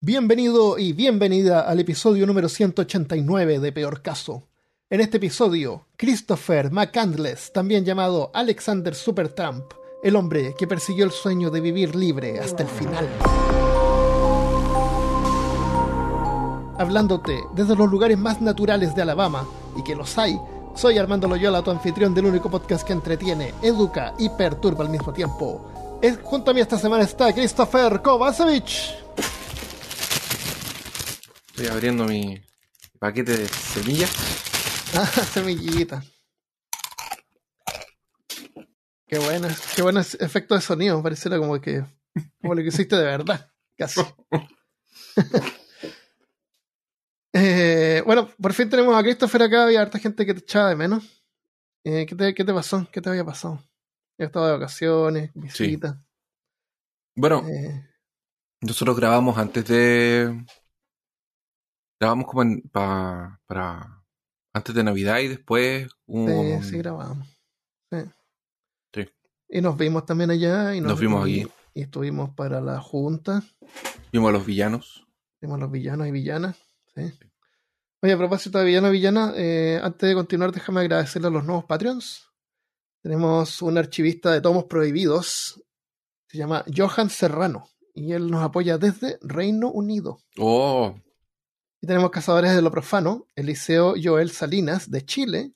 Bienvenido y bienvenida al episodio número 189 de Peor Caso. En este episodio, Christopher McCandless, también llamado Alexander Supertramp, el hombre que persiguió el sueño de vivir libre hasta el final. Hablándote desde los lugares más naturales de Alabama, y que los hay, soy Armando Loyola, tu anfitrión del único podcast que entretiene, educa y perturba al mismo tiempo. Es- junto a mí esta semana está Christopher Kovacevic. Estoy abriendo mi paquete de semillas. Ah, semillita. Qué bueno, qué buen es- efecto de sonido. Pareciera como que como lo que hiciste de verdad, casi. Eh, bueno, por fin tenemos a Christopher acá. Había harta gente que te echaba de menos. Eh, ¿qué, te, ¿Qué te pasó? ¿Qué te había pasado? He estado de vacaciones, visitas. Bueno, eh, nosotros grabamos antes de. Grabamos como en, pa- para. Antes de Navidad y después un. sí, sí, grabamos. Sí. Sí. Y nos vimos también allá. Y Nos vimos y- aquí. Y estuvimos para la junta. Vimos a los villanos. Tenemos los villanos y villanas. ¿sí? Oye, a propósito de villano y villana, eh, antes de continuar, déjame agradecerle a los nuevos Patreons. Tenemos un archivista de tomos prohibidos. Se llama Johan Serrano. Y él nos apoya desde Reino Unido. Oh, Y tenemos Cazadores de lo Profano, Eliseo Joel Salinas de Chile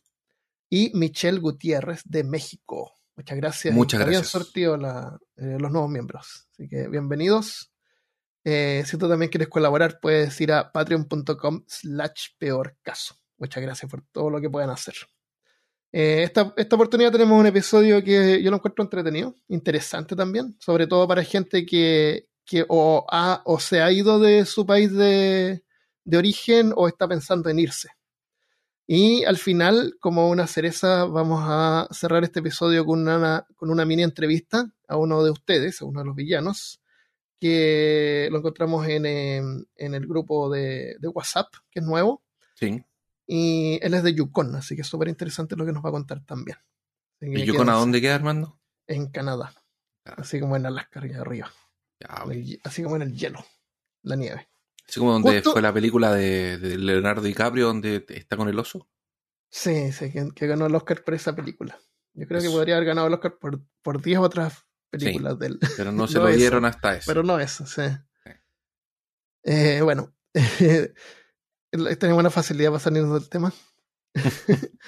y Michelle Gutiérrez de México. Muchas gracias. Muchas gracias. sortido la- eh, los nuevos miembros. Así que bienvenidos. Eh, si tú también quieres colaborar, puedes ir a patreon.com slash peor caso. Muchas gracias por todo lo que puedan hacer. Eh, esta, esta oportunidad tenemos un episodio que yo lo encuentro entretenido, interesante también, sobre todo para gente que, que o, ha, o se ha ido de su país de, de origen o está pensando en irse. Y al final, como una cereza, vamos a cerrar este episodio con una, con una mini entrevista a uno de ustedes, a uno de los villanos, que lo encontramos en, em, en el grupo de, de WhatsApp, que es nuevo, sí. y él es de Yukon, así que es súper interesante lo que nos va a contar también. ¿Y Yukon a dónde queda, Armando? En Canadá, Ah. así como en Alaska, arriba, así como en el hielo, la nieve. Así como donde Justo- fue la película de, de Leonardo DiCaprio, donde está con el oso. Sí, sí, que, que ganó el Oscar por esa película. Yo creo que podría haber ganado el Oscar por, por 10 otras películas de él. Pero no se No lo eso, dieron hasta eso. Pero no eso, sí. Sí. Eh, bueno, tenemos una facilidad para salirnos del tema.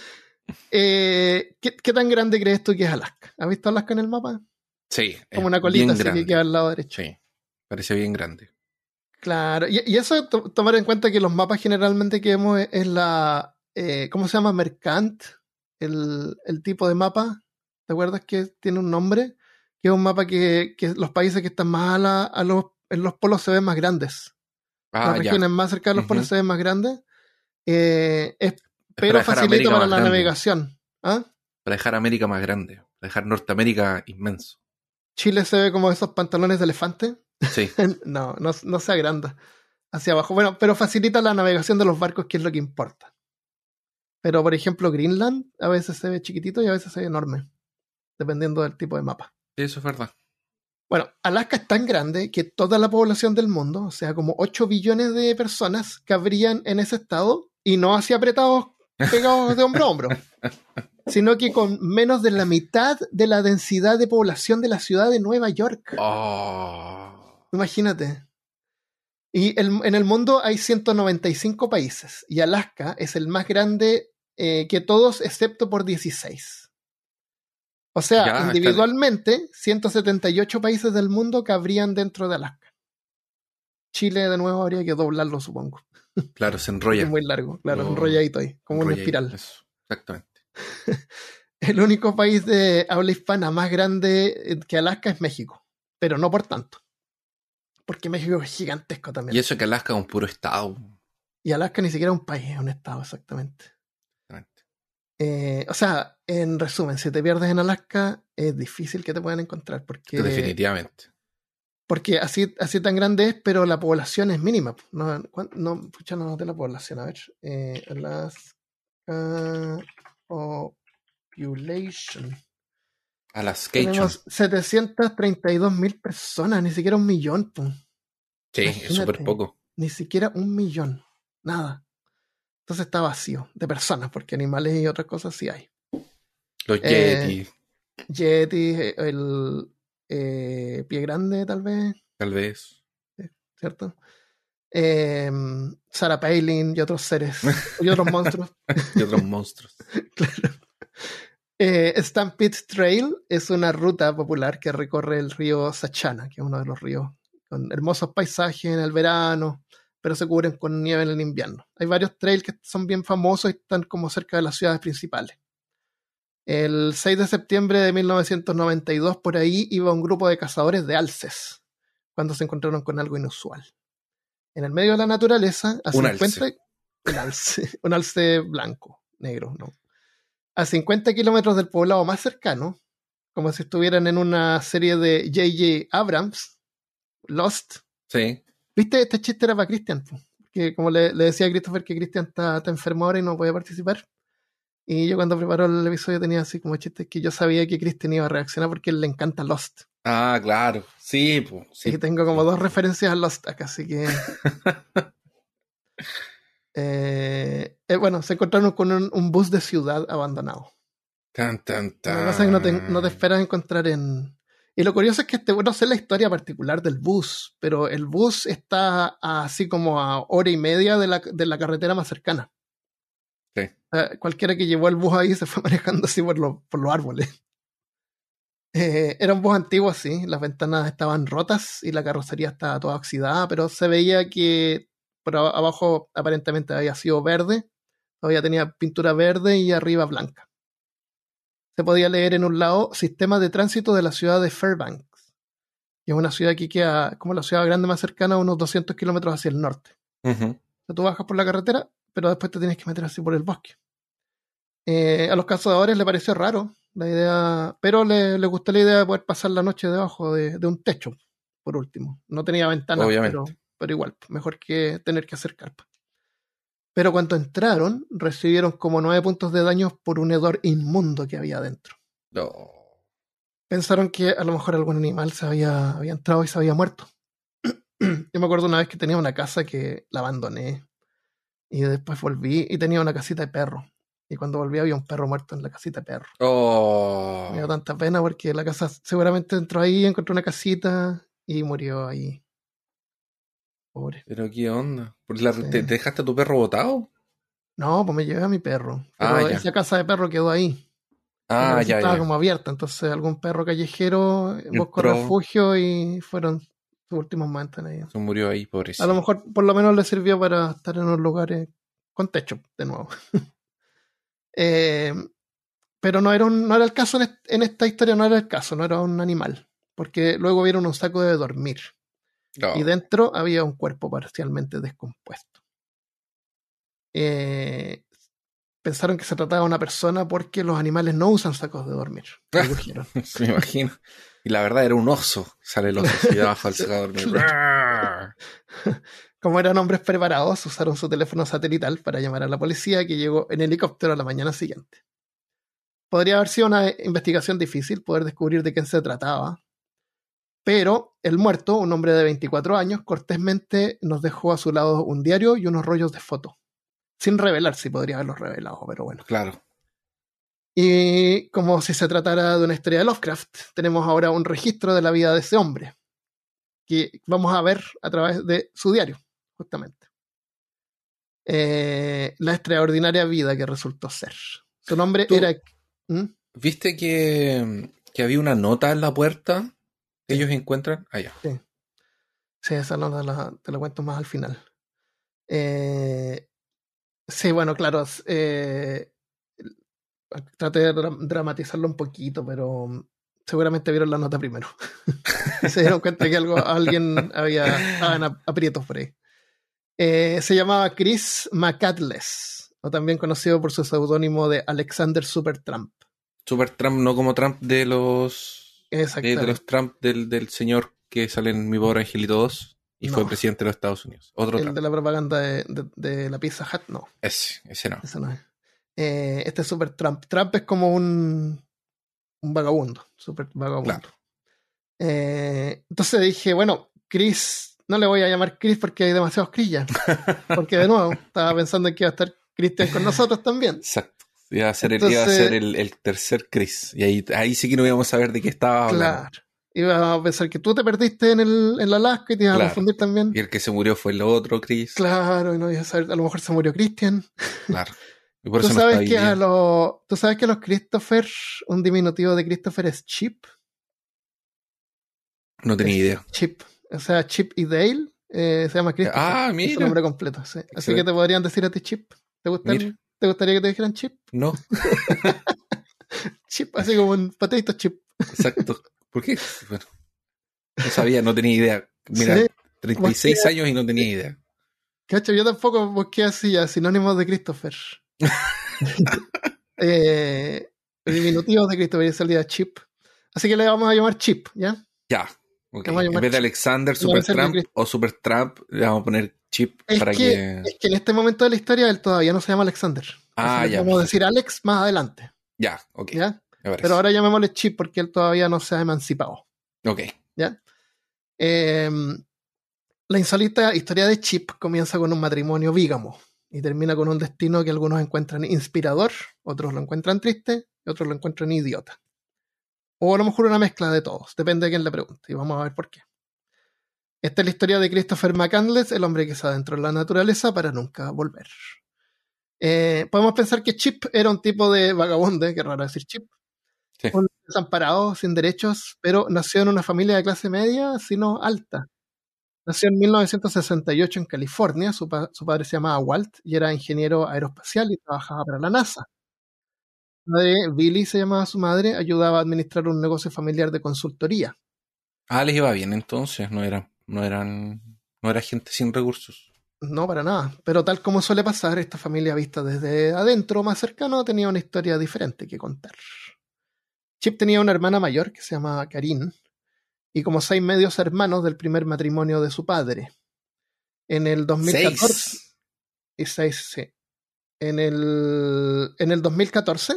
Eh, ¿qué, qué tan grande crees tú que es Alaska? ¿Has visto Alaska en el mapa? Sí. Como una colita así que queda al lado derecho. Sí. Parece bien grande. Claro, y, y eso to- tomar en cuenta que los mapas generalmente que vemos es, es la, eh, ¿cómo se llama? Mercant, el, el tipo de mapa, ¿te acuerdas que tiene un nombre? Que es un mapa que, que los países que están más a, la- a los, en los polos se ven más grandes. Ah, Las ya. regiones más cerca de los polos se ven más grandes. Eh, es- Es pero dejar facilita para la grande. navegación. ¿Ah? Para dejar América más grande. Para dejar Norteamérica inmenso. Chile se ve como esos pantalones de elefante. Sí. no, no, no se agranda hacia abajo. Bueno, pero facilita la navegación de los barcos, que es lo que importa. Pero, por ejemplo, Greenland a veces se ve chiquitito y a veces se ve enorme, dependiendo del tipo de mapa. Eso es verdad. Bueno, Alaska es tan grande que toda la población del mundo, o sea, como 8 billones de personas, cabrían en ese estado y no así apretados, pegados de hombro a hombro, sino que con menos de la mitad de la densidad de población de la ciudad de Nueva York. Oh. Imagínate. Y el- en el mundo hay 195 países y Alaska es el más grande eh, que todos excepto por 16. O sea, Ya, individualmente, 178 países del mundo cabrían dentro de Alaska. Chile de nuevo habría que doblarlo, supongo. Claro, se enrolla. Es muy largo, claro, No, enrolladito ahí, como una espiral. Eso, exactamente. El único país de habla hispana más grande eh, que Alaska es México, pero no por tanto. Porque México es gigantesco también. Y eso que Alaska es un puro estado. Y Alaska ni siquiera es un país, es un estado, exactamente. Exactamente. Eh, o sea, en resumen, si te pierdes en Alaska, es difícil que te puedan encontrar, porque, Definitivamente. porque así, así tan grande es, pero la población es mínima. No, ¿cuán- no, pucha, no noté la población, a ver. Eh, Alaska Population. Alaska. Tenemos 732 mil personas, ni siquiera un millón. po. Sí, es súper poco. Ni siquiera un millón. Nada. Entonces está vacío de personas, porque animales y otras cosas sí hay. Los Eh, Yeti, Yeti, el eh, pie grande, tal vez, tal vez. ¿cierto? Eh, Sarah Palin y otros seres y otros monstruos. Y otros monstruos. Claro. Eh, Stampede Trail es una ruta popular que recorre el río Sachana, que es uno de los ríos con hermosos paisajes en el verano, pero se cubren con nieve en el invierno. Hay varios trails que son bien famosos y están como cerca de las ciudades principales. El 6 de septiembre de 1992, por ahí iba un grupo de cazadores de alces, cuando se encontraron con algo inusual. En el medio de la naturaleza, a Un 50 alce. un alce, un alce blanco, negro, no. A 50 kilómetros del poblado más cercano, como si estuvieran en una serie de J.J. Abrams, Lost. Sí. ¿Viste? Este chiste era para Christian, que como le, le decía a Christopher que Christian está, está enfermo ahora y no puede participar. Y yo cuando preparó el episodio tenía así como chistes que yo sabía que Christian iba a reaccionar porque él le encanta Lost. Ah, claro. Sí, pues. Y Sí. tengo como dos referencias a Lost acá, así que. Eh, eh, bueno, se encontraron con un, un bus de ciudad abandonado. Tan, tan, tan. Lo que pasa es que no te, no te esperas encontrar en. Y lo curioso es que este, no sé la historia particular del bus, pero el bus está a- así como a hora y media de la, de la carretera más cercana. Sí. Cualquiera que llevó el bus ahí se fue manejando así por, los- por los árboles. Eh, era un bus antiguo, sí, las ventanas estaban rotas y la carrocería estaba toda oxidada, pero se veía que por aba- abajo aparentemente había sido verde, todavía tenía pintura verde y arriba blanca. Se podía leer en un lado Sistema de Tránsito de la ciudad de Fairbanks. Y es una ciudad que queda como la ciudad grande más cercana, a unos 200 kilómetros hacia el norte. Sea, tú bajas por la carretera, pero después te tienes que meter así por el bosque. Eh, a los cazadores le pareció raro la idea, pero le, le gustó la idea de poder pasar la noche debajo de, de un techo, por último. No tenía ventanas, Obviamente. pero, pero igual, mejor que tener que hacer carpa. Pero cuando entraron, recibieron como nueve puntos de daño por un hedor inmundo que había adentro. No. Pensaron que a lo mejor algún animal se había, había entrado y se había muerto. Yo me acuerdo una vez que tenía una casa que la abandoné y después volví y tenía una casita de perro. Y cuando volví había un perro muerto en la casita de perro. Oh. Me dio tanta pena porque la casa seguramente entró ahí, encontró una casita y murió ahí. Pobre. Pero qué onda. ¿Por la- Sí. ¿Te, te dejaste a tu perro botado? No, pues me llevé a mi perro. Pero Ah, ya. esa casa de perro quedó ahí. Ah, ya, estaba ya. como abierta, entonces algún perro callejero buscó refugio y fueron sus últimos momentos en ahí. Se murió ahí, pobrecito. A lo mejor por lo menos le sirvió para estar en unos lugares con techo, de nuevo. Eh, pero no era, un- no era el caso en, en esta historia, no era el caso, no era un animal. Porque luego vieron un saco de dormir No. y dentro había un cuerpo parcialmente descompuesto. Eh, pensaron que se trataba de una persona porque los animales no usan sacos de dormir. Me imagino. Y la verdad era un oso. Sale el oso de abajo al secador. Como eran hombres preparados, usaron su teléfono satelital para llamar a la policía que llegó en helicóptero a la mañana siguiente. Podría haber sido una investigación difícil poder descubrir de quién se trataba, pero el muerto, un hombre de 24 años, cortésmente nos dejó a su lado un diario y unos rollos de fotos. Sin revelar si podría haberlos revelado, pero bueno. Claro. Y como si se tratara de una historia de Lovecraft, tenemos ahora un registro de la vida de ese hombre, que vamos a ver a través de su diario, justamente. Eh, la extraordinaria vida que resultó ser. Su nombre era... ¿Mm? ¿Viste que, que había una nota en la puerta ellos encuentran? Ah, ya. Sí, esa no la, te la cuento más al final. Eh, sí, bueno, claro. eh, traté de dra- dramatizarlo un poquito, pero mm, seguramente vieron la nota primero. Se dieron cuenta que algo, alguien había estaban aprietos por ahí. Eh, se llamaba Chris McCandless, o también conocido por su seudónimo de Alexander Supertramp. Super Trump, no como Trump de los. Eh, de los Trump del, del señor que sale en Mi Pobre Angelito 2 y fue presidente de los Estados Unidos. Otro El Trump. de la propaganda de, de- de la Pizza Hut, no. Ese, ese no. Ese no es. Eh, este es Super Trump. Trump es como un, un vagabundo. Super vagabundo. Claro. Eh, entonces dije, bueno, Chris no le voy a llamar Chris porque hay demasiados Chris ya. Porque de nuevo, estaba pensando en que iba a estar Cristian con nosotros también. Exacto. Iba a ser, el, iba a ser el, el tercer Chris. Y ahí, ahí sí que no íbamos a saber de qué estaba hablando. Claro. Iba a pensar que tú te perdiste en el, en la Alaska y te ibas a confundir también. Y el que se murió fue el otro Chris. Claro, y no ibas a saber, a lo mejor se murió Cristian. Claro. Y por ¿Tú eso sabes, que a los, ¿Tú sabes que a los Christopher, un diminutivo de Christopher es Chip? No tenía idea. Chip. O sea, Chip y Dale eh, se llama Christopher. Ah, Es su mira. nombre completo. sí. Así que te podrían decir a ti Chip. ¿Te, gustan- Mira. ¿Te gustaría que te dijeran Chip? No, Chip, así como un potato chip. exacto. ¿Por qué? Bueno, no sabía, no tenía idea. Mira, Sí. 36 años y no tenía idea. Cacho, yo tampoco busqué así ya sinónimos de Christopher. eh, diminutivos de Christopher y salía Chip. Así que le vamos a llamar Chip, ¿ya? Ya. Ok. Vamos a En vez de. Alexander, Supertramp o Supertramp, le vamos a poner chip Es para que, que. es que en este momento de la historia él todavía no se llama Alexander. Ah, ya, Vamos a decir Alex más adelante, Ya, ok. ¿ya? Pero ahora llamémosle Chip porque él todavía no se ha emancipado. Ok. ¿ya? Eh, la insólita historia de Chip comienza con un matrimonio vígamo y termina con un destino que algunos encuentran inspirador, otros lo encuentran triste y otros lo encuentran idiota. O a lo mejor una mezcla de todos, depende de quién le pregunte y vamos a ver por qué. Esta es la historia de Christopher McCandless, el hombre que se adentró en la naturaleza para nunca volver. Eh, podemos pensar que Chip era un tipo de vagabundo, que raro decir Chip, Sí. un desamparado, sin derechos, pero nació en una familia de clase media, sino alta. Nació en 1968 en California, su, pa- su padre se llamaba Walt y era ingeniero aeroespacial y trabajaba para la NASA. Madre, Billy se llamaba su madre, ayudaba a administrar un negocio familiar de consultoría. Ah, les iba bien entonces, no eran, no eran, no era gente sin recursos. No, para nada. Pero tal como suele pasar, esta familia vista desde adentro, más cercano, tenía una historia diferente que contar. Chip tenía una hermana mayor que se llamaba Karin y como seis medios hermanos del primer matrimonio de su padre. En el 2014. Seis. Y seis, sí. En el, en el 2014,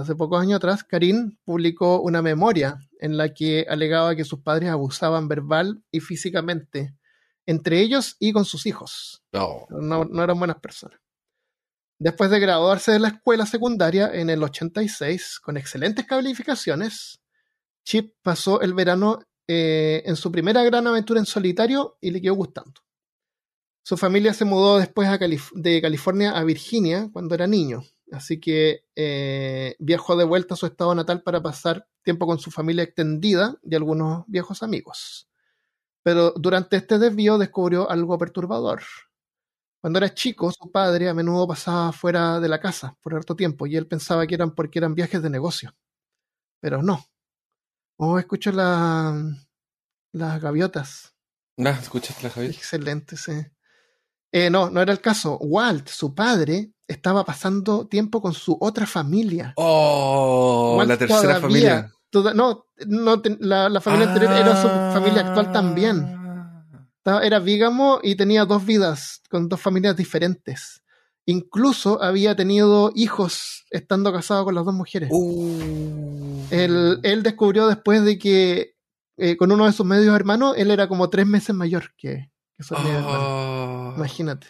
hace pocos años atrás, Karin publicó una memoria en la que alegaba que sus padres abusaban verbal y físicamente entre ellos y con sus hijos No. no, no eran buenas personas. Después de graduarse de la escuela secundaria en el 86, con excelentes calificaciones, Chip pasó el verano eh, en su primera gran aventura en solitario y le quedó gustando. Su familia se mudó después a Calif- de California a Virginia cuando era niño, así que eh, viajó de vuelta a su estado natal para pasar tiempo con su familia extendida y algunos viejos amigos. Pero durante este desvío descubrió algo perturbador. Cuando era chico, su padre a menudo pasaba fuera de la casa por harto tiempo y él pensaba que eran porque eran viajes de negocio. Pero no. Oh, escucho la, las gaviotas. Ah, ¿escuchaste la Javier? Excelente, sí. Eh, no, no era el caso. Walt, su padre, estaba pasando tiempo con su otra familia. Oh, Walt la tercera todavía- familia. toda- no, no la, la familia anterior era su familia actual también. Ah. Era vígamo y tenía dos vidas con dos familias diferentes. Incluso había tenido hijos estando casado con las dos mujeres. Uh. Él, él descubrió después de que eh, con uno de sus medios hermanos, él era como tres meses mayor que, que. Oh. Imagínate.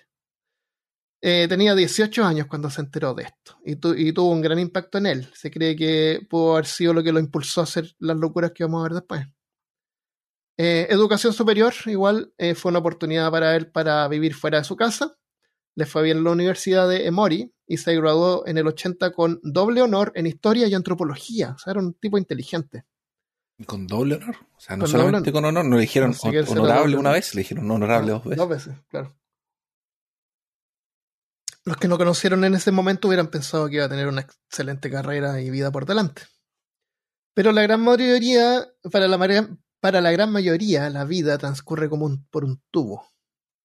Eh, tenía 18 años cuando se enteró de esto y, tu- y tuvo un gran impacto en él. Se cree que pudo haber sido lo que lo impulsó a hacer las locuras que vamos a ver después. Eh, educación superior, igual, eh, fue una oportunidad para él para vivir fuera de su casa. Le fue bien en la Universidad de Emory y se graduó en el 80 con doble honor en historia y antropología. O sea, era un tipo inteligente. ¿Con doble honor? O sea, no Con solamente con honor, no le dijeron No honorable una vez, le dijeron honorable dos veces. Dos veces, claro. Los que no conocieron en ese momento hubieran pensado que iba a tener una excelente carrera y vida por delante. Pero la gran mayoría, para la, para la gran mayoría, la vida transcurre como un- por un tubo.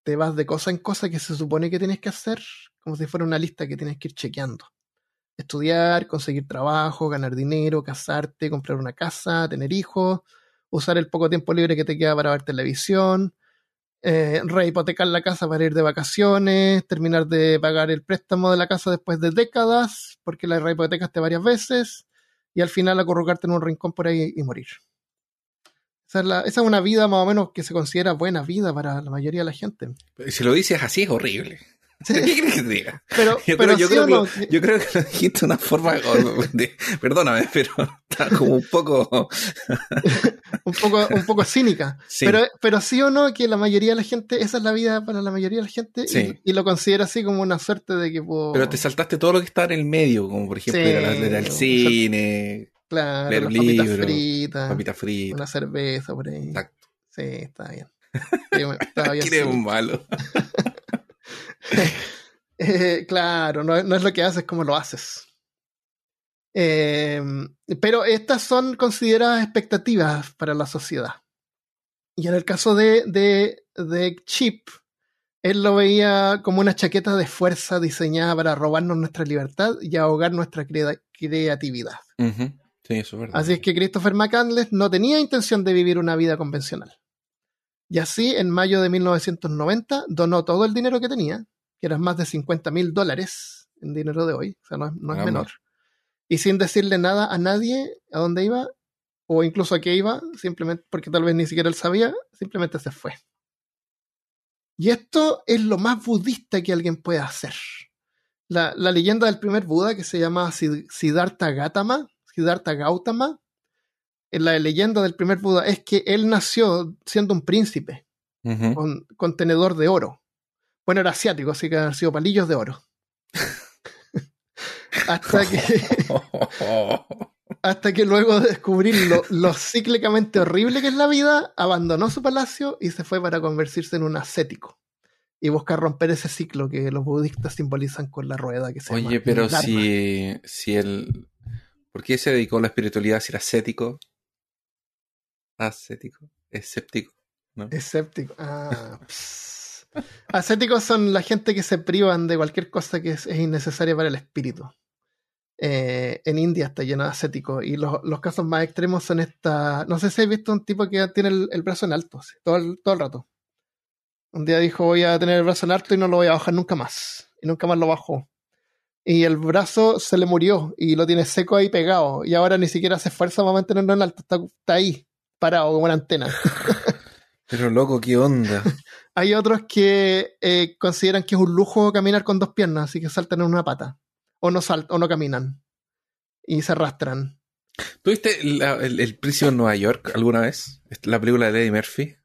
Te vas de cosa en cosa que se supone que tienes que hacer, como si fuera una lista que tienes que ir chequeando. Estudiar, conseguir trabajo, ganar dinero, casarte, comprar una casa, tener hijos, usar el poco tiempo libre que te queda para ver televisión, eh, rehipotecar la casa para ir de vacaciones, terminar de pagar el préstamo de la casa después de décadas, porque la rehipotecaste varias veces, y al final acurrucarte en un rincón por ahí y morir. Esa es, la- esa es una vida más o menos que se considera buena vida para la mayoría de la gente. Si lo dices así es horrible. ¿Qué crees que te diga? Pero, Yo pero creo, yo sí creo que, no, lo- yo creo que lo dijiste de una forma. de- perdóname, pero está como un poco. un poco, un poco cínica. Sí. Pero, pero sí o no que la mayoría de la gente, esa es la vida para la mayoría de la gente Sí. y, y lo considera así como una suerte de que puedo, Pero te saltaste todo lo que está en el medio, como por ejemplo ir, a la- al cine, claro, leer las papitas libros, fritas, papita frita. una cerveza por ahí. Exacto. Sí, está bien. Estaba bien ¿Quién es cínico. un malo? Eh, claro, no, no es lo que haces, como lo haces. Eh, pero estas son consideradas expectativas para la sociedad. Y en el caso de, de, de Chip, él lo veía como una chaqueta de fuerza diseñada para robarnos nuestra libertad y ahogar nuestra crea- creatividad. Sí, eso es verdad. Así es que Christopher McCandless no tenía intención de vivir una vida convencional. Y así, en mayo de 1990, donó todo el dinero que tenía, que eran más de 50 mil dólares en dinero de hoy, o sea, no es, no es menor. Y sin decirle nada a nadie a dónde iba, o incluso a qué iba, simplemente porque tal vez ni siquiera él sabía, simplemente se fue. Y esto es lo más budista que alguien puede hacer. La, la leyenda del primer Buda, que se llama Sid- Siddhartha Gautama, Siddhartha Gautama, en la leyenda del primer Buda es que él nació siendo un príncipe, con, con tenedor de oro. Bueno, era asiático, así que han sido palillos de oro. hasta, que, hasta que luego de descubrir lo, lo cíclicamente horrible que es la vida, abandonó su palacio y se fue para convertirse en un ascético. Y buscar romper ese ciclo que los budistas simbolizan con la rueda que se llama Oye, pero si, si él. ¿Por qué se dedicó a la espiritualidad si era ascético? Ascético. Escéptico. ¿no? Escéptico. Ah. Ascéticos son la gente que se privan de cualquier cosa que es, es innecesaria para el espíritu. Eh, en India está lleno de ascéticos y los, casos más extremos son esta. No sé si has visto un tipo que tiene el, brazo en alto, todo, el, todo el rato. Un día dijo voy a tener el brazo en alto y no lo voy a bajar nunca más. Y nunca más lo bajó. Y el brazo se le murió y lo tiene seco ahí pegado. Y ahora ni siquiera hace fuerza para mantenerlo en alto. Está ahí, parado como una antena. Pero loco, ¿qué onda? Hay otros que eh, consideran que es un lujo caminar con dos piernas, así que saltan en una pata. O no saltan, o no caminan. Y se arrastran. ¿Tuviste el, el Príncipe en Nueva York alguna vez? La película de Eddie Murphy.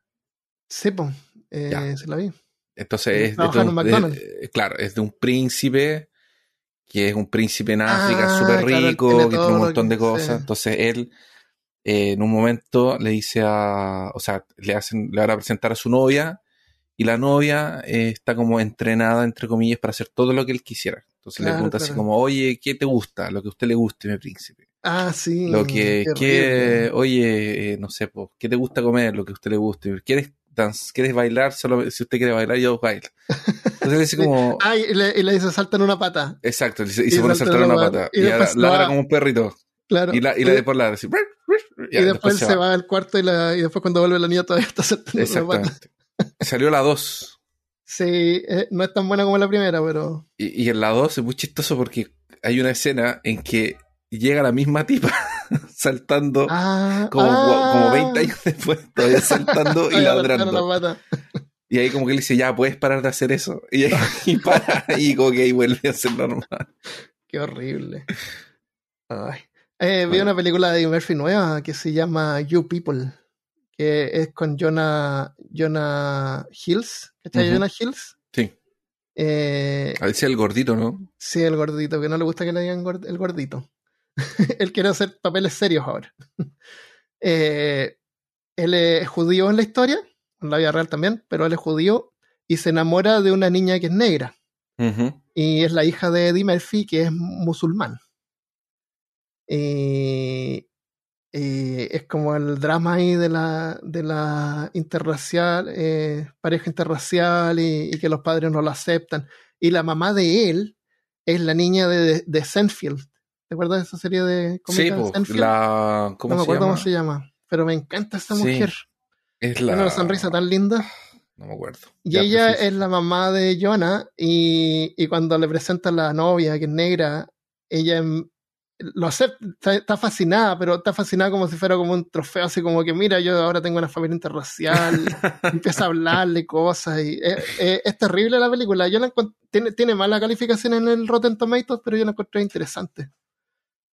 Sí, pues. Eh, se la vi. Entonces es de, en un de- eh, claro, es de un príncipe que es un príncipe en África Ah, súper rico, que tiene un montón de cosas. sí. Entonces él eh, en un momento le dice a, o sea, le hacen, le van a presentar a su novia y la novia eh, está como entrenada, entre comillas, para hacer todo lo que él quisiera. Entonces le Claro, pregunta así como, oye, ¿qué te gusta? Lo que a usted le guste, mi príncipe. Ah, sí. Lo que, qué que oye, eh, no sé, po, ¿qué te gusta comer? Lo que a usted le guste. ¿Quieres, dans- ¿Quieres bailar? Solo si usted quiere bailar, yo bailo. Entonces le dice como, Ah, y le, y le dice salta en una pata. exacto, y se, y se pone a salta saltar la una pata. Y Y, ahora ladra como un perrito. Claro. Y la, y la de por ladra, así. Y después se va. al cuarto y, la, y después cuando vuelve la niña todavía está saltando. Exactamente. Salió la 2. Sí, eh, no es tan buena como la primera, pero. Y, y en la 2 es muy chistoso porque hay una escena en que llega la misma tipa saltando Ah, como, ah, como 20 años después, todavía saltando y ladrando. Y ahí como que le dice, ya, ¿puedes parar de hacer eso? Y, y para, y como que ahí vuelve a ser normal. Qué horrible. Ay. Eh, vi una película de Eddie Murphy nueva que se llama You People, que es con Jonah, Jonah Hills. ¿Cachai? Ujú. Jonah Hills. Sí. Eh, A el gordito, ¿no? sí, el gordito, que no le gusta que le digan gord- el gordito. él quiere hacer papeles serios ahora. Eh, él es judío en la historia, en la vida real también, pero él es judío y se enamora de una niña que es negra. Y es la hija de Eddie Murphy, que es musulmán. Y, y es como el drama ahí de la, de la interracial, eh, pareja interracial y, y que los padres no lo aceptan. Y la mamá de él es la niña de, de Senfield. ¿Te acuerdas de esa serie de Sí, pues, Seinfeld? la... ¿Cómo no me acuerdo llama? cómo se llama, pero me encanta esa Sí, mujer. Es la... Tiene una sonrisa tan linda. No me acuerdo. Y Ya, ella sí, es la mamá de Jonah y, y cuando le presentan la novia, que es negra, ella en, lo acepta, está, está fascinada, pero está fascinada como si fuera como un trofeo, así como que mira, yo ahora tengo una familia interracial, empieza a hablarle cosas y es, es- es terrible la película. Yo la tiene, tiene mala calificación en el Rotten Tomatoes, pero yo la encontré interesante.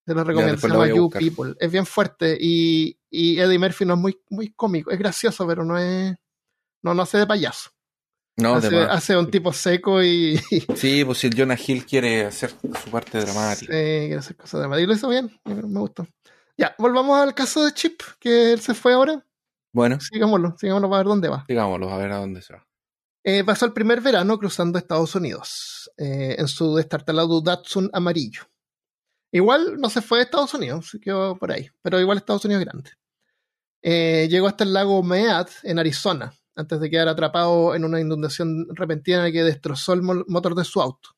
Te lo recomiendo, se llama You. People. Es bien fuerte y, y Eddie Murphy no es muy, muy cómico, es gracioso, pero no es, no, no hace de payaso. No, de hace, un tipo seco y, Sí, pues si el Jonah Hill quiere hacer su parte Sí, dramática. quiere hacer cosas de Y lo hizo bien, me gustó. Ya, volvamos al caso de Chip, que él se fue ahora. Bueno, Sigámoslo, sigámoslo para ver dónde va. digámoslo, a ver a dónde se va. Eh, pasó el primer verano cruzando Estados Unidos eh, en su destartalado Datsun amarillo. Igual no se fue a Estados Unidos, se quedó por ahí, pero igual Estados Unidos es grande. Eh, llegó hasta el lago Mead en Arizona, antes de quedar atrapado en una inundación repentina que destrozó el mo- motor de su auto.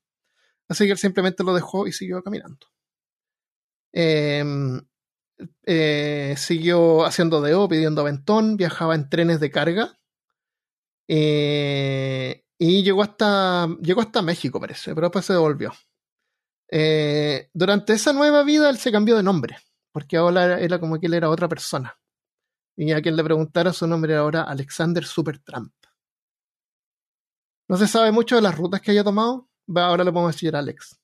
Así que él simplemente lo dejó y siguió caminando. Eh, eh, siguió haciendo deo, pidiendo aventón, viajaba en trenes de carga. eh, y llegó hasta, llegó hasta México, parece, pero después se devolvió. Eh, durante esa nueva vida él se cambió de nombre, porque ahora era como que él era otra persona. Y a quien le preguntara su nombre era ahora Alexander Supertramp. No se sabe mucho de las rutas que haya tomado. Ahora le podemos decir Alex.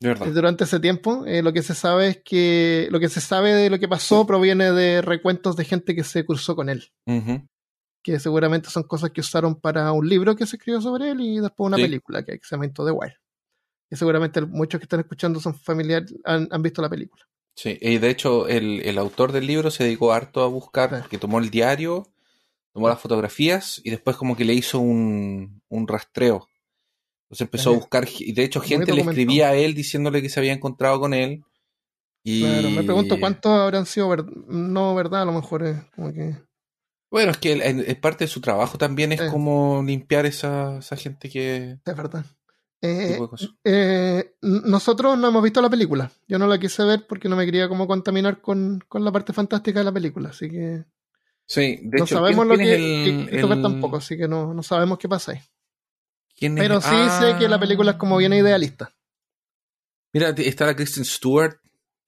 De verdad. Durante ese tiempo, eh, lo que se sabe es que lo que se sabe de lo que pasó proviene de recuentos de gente que se cruzó con él, que seguramente son cosas que usaron para un libro que se escribió sobre él y después una Sí. película que se llama Into the Wild. Que seguramente muchos que están escuchando son familiares, han, han visto la película. Sí, y de hecho el, el autor del libro se dedicó harto a buscar, porque tomó el diario, tomó las fotografías y después como que le hizo un, un rastreo. Entonces empezó a buscar, y de hecho gente le escribía a él diciéndole que se había encontrado con él. Y Claro, me pregunto cuántos habrán sido ver- no verdad, a lo mejor es como que. Bueno, es que el- parte de su trabajo también es Sí. como limpiar esa, esa gente que... Es verdad. Eh, eh, nosotros no hemos visto la película. Yo no la quise ver porque no me quería como contaminar con, con la parte fantástica de la película. Así que Sí, de no hecho, sabemos ¿quién- lo que. el- el- tampoco, así que no, no sabemos qué pasa ahí. quién Pero sí Ah, sé que la película es como bien idealista. Mira, está la Kristen Stewart,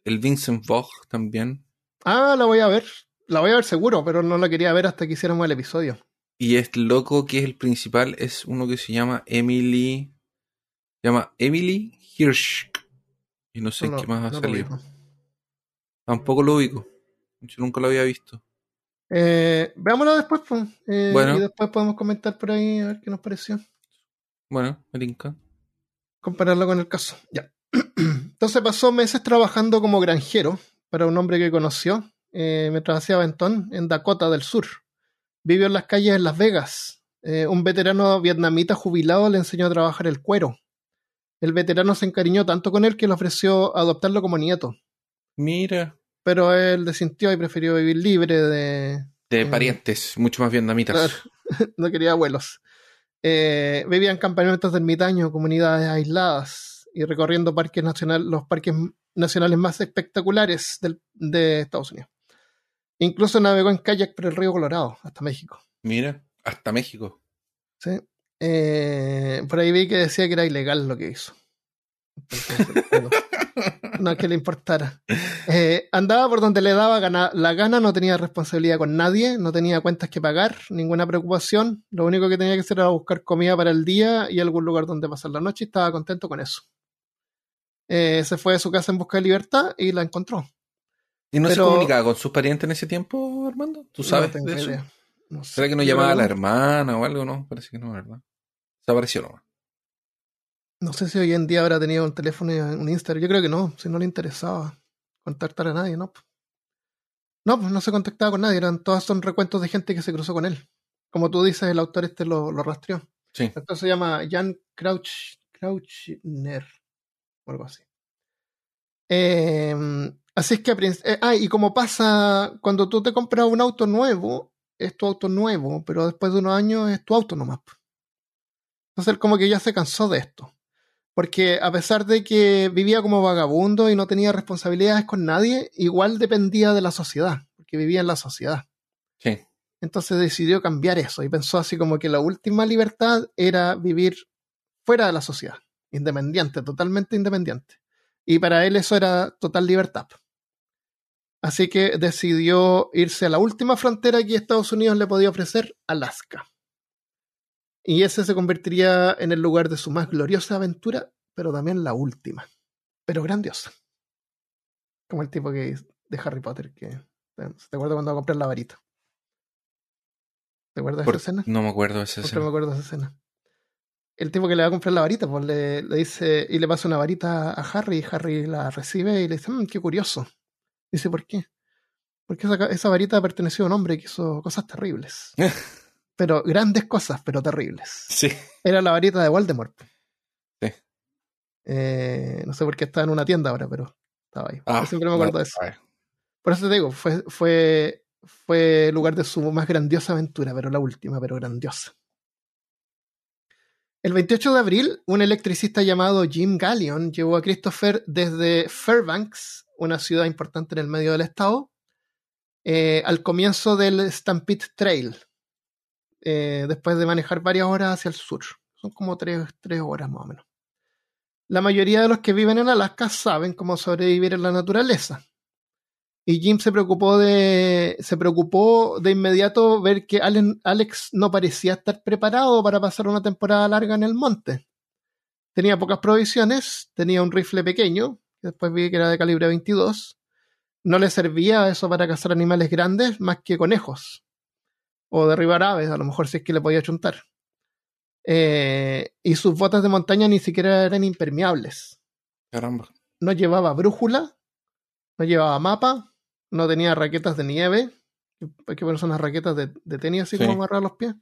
el Vincent Vaughn también. Ah, la voy a ver. La voy a ver seguro, pero no la quería ver hasta que hiciéramos el episodio. Y es loco que es el principal, es uno que se llama Emily. Se llama Emily Hirsch. Y no sé No, en qué más ha no salido. Tampoco lo ubico. Yo nunca lo había visto. Eh, veámosla después, pues. Eh, Bueno. Y después podemos comentar por ahí a ver qué nos pareció. Bueno, me tinca. compararlo con el caso. Ya. Entonces pasó meses trabajando como granjero para un hombre que conoció eh, mientras hacía aventón en Dakota del Sur. Vivió en las calles en Las Vegas. Eh, un veterano vietnamita jubilado le enseñó a trabajar el cuero. El veterano se encariñó tanto con él que le ofreció adoptarlo como nieto, Mira. pero él desintió y prefirió vivir libre de, De Mm. parientes, mucho más vietnamitas. Claro. no quería abuelos. Eh, vivía en campamentos de ermitaños, comunidades aisladas y recorriendo parques nacional, los parques nacionales más espectaculares del- de Estados Unidos. Incluso navegó en kayak por el río Colorado hasta México. Mira, hasta México. ¿sí? Eh, por ahí vi que decía que era ilegal lo que hizo. Entonces, no es que le importara. Eh, andaba por donde le daba gana- la gana, no tenía responsabilidad con nadie, no tenía cuentas que pagar, ninguna preocupación. Lo único que tenía que hacer era buscar comida para el día y algún lugar donde pasar la noche y estaba contento con eso. Eh, se fue de su casa en busca de libertad y la encontró. ¿Y no Pero- se comunicaba con sus parientes en ese tiempo, Armando? ¿Tú sabes No tengo de eso? Idea. No sé. ¿Será que no llamaba a la hermana o algo? No, parece que no, ¿verdad? Se apareció nomás. No sé si hoy en día habrá tenido un teléfono y un Instagram. Yo creo que no, si no le interesaba contactar a nadie, ¿no? No, pues no se contactaba con nadie, eran todas son recuentos de gente que se cruzó con él. Como tú dices, el autor este lo, lo rastreó. Sí. El autor se llama Jan Crouch, Crouchner, o algo así. Eh, así es que, eh, ah, y como pasa cuando tú te compras un auto nuevo, es tu auto nuevo, pero después de unos años es tu auto nomás. Entonces él como que ya se cansó de esto. Porque a pesar de que vivía como vagabundo y no tenía responsabilidades con nadie, igual dependía de la sociedad, porque vivía en la sociedad. Sí. Entonces decidió cambiar eso y pensó así como que la última libertad era vivir fuera de la sociedad, independiente, totalmente independiente. Y para él eso era total libertad. Así que decidió irse a la última frontera que Estados Unidos le podía ofrecer, Alaska. Y ese se convertiría en el lugar de su más gloriosa aventura, pero también la última. Pero grandiosa. Como el tipo que de Harry Potter que ¿Te acuerdas cuando va a comprar la varita? ¿Te acuerdas de esa escena? No me acuerdo de esa escena. No me acuerdo de esa escena. El tipo que le va a comprar la varita, pues le, dice, y le pasa una varita a Harry, y Harry la recibe y le dice, mmm, qué curioso. Dice, ¿por qué? Porque esa, esa varita perteneció a un hombre que hizo cosas terribles. pero grandes cosas, pero terribles. Sí. Era la varita de Voldemort. Sí. Eh, no sé por qué está en una tienda ahora, pero estaba ahí. Ah, siempre me acuerdo de eso. Por eso te digo, fue, fue, fue lugar de su más grandiosa aventura, pero la última, pero grandiosa. El 28 de abril, un electricista llamado Jim Gallion llevó a Christopher desde Fairbanks, una ciudad importante en el medio del estado, eh, al comienzo del Stampede Trail, eh, después de manejar varias horas hacia el sur. Son como tres, tres horas más o menos. La mayoría de los que viven en Alaska saben cómo sobrevivir en la naturaleza. Y Jim se preocupó de, se preocupó de inmediato ver que Alex no parecía estar preparado para pasar una temporada larga en el monte. Tenía pocas provisiones, tenía un rifle pequeño, que después vi que era de calibre 22. No le servía eso para cazar animales grandes más que conejos. O derribar aves, a lo mejor si es que le podía chuntar. Eh, y sus botas de montaña ni siquiera eran impermeables. Caramba. No llevaba brújula, no llevaba mapa, no tenía raquetas de nieve, hay que ponerse unas raquetas de, tenis así como amarrar los pies.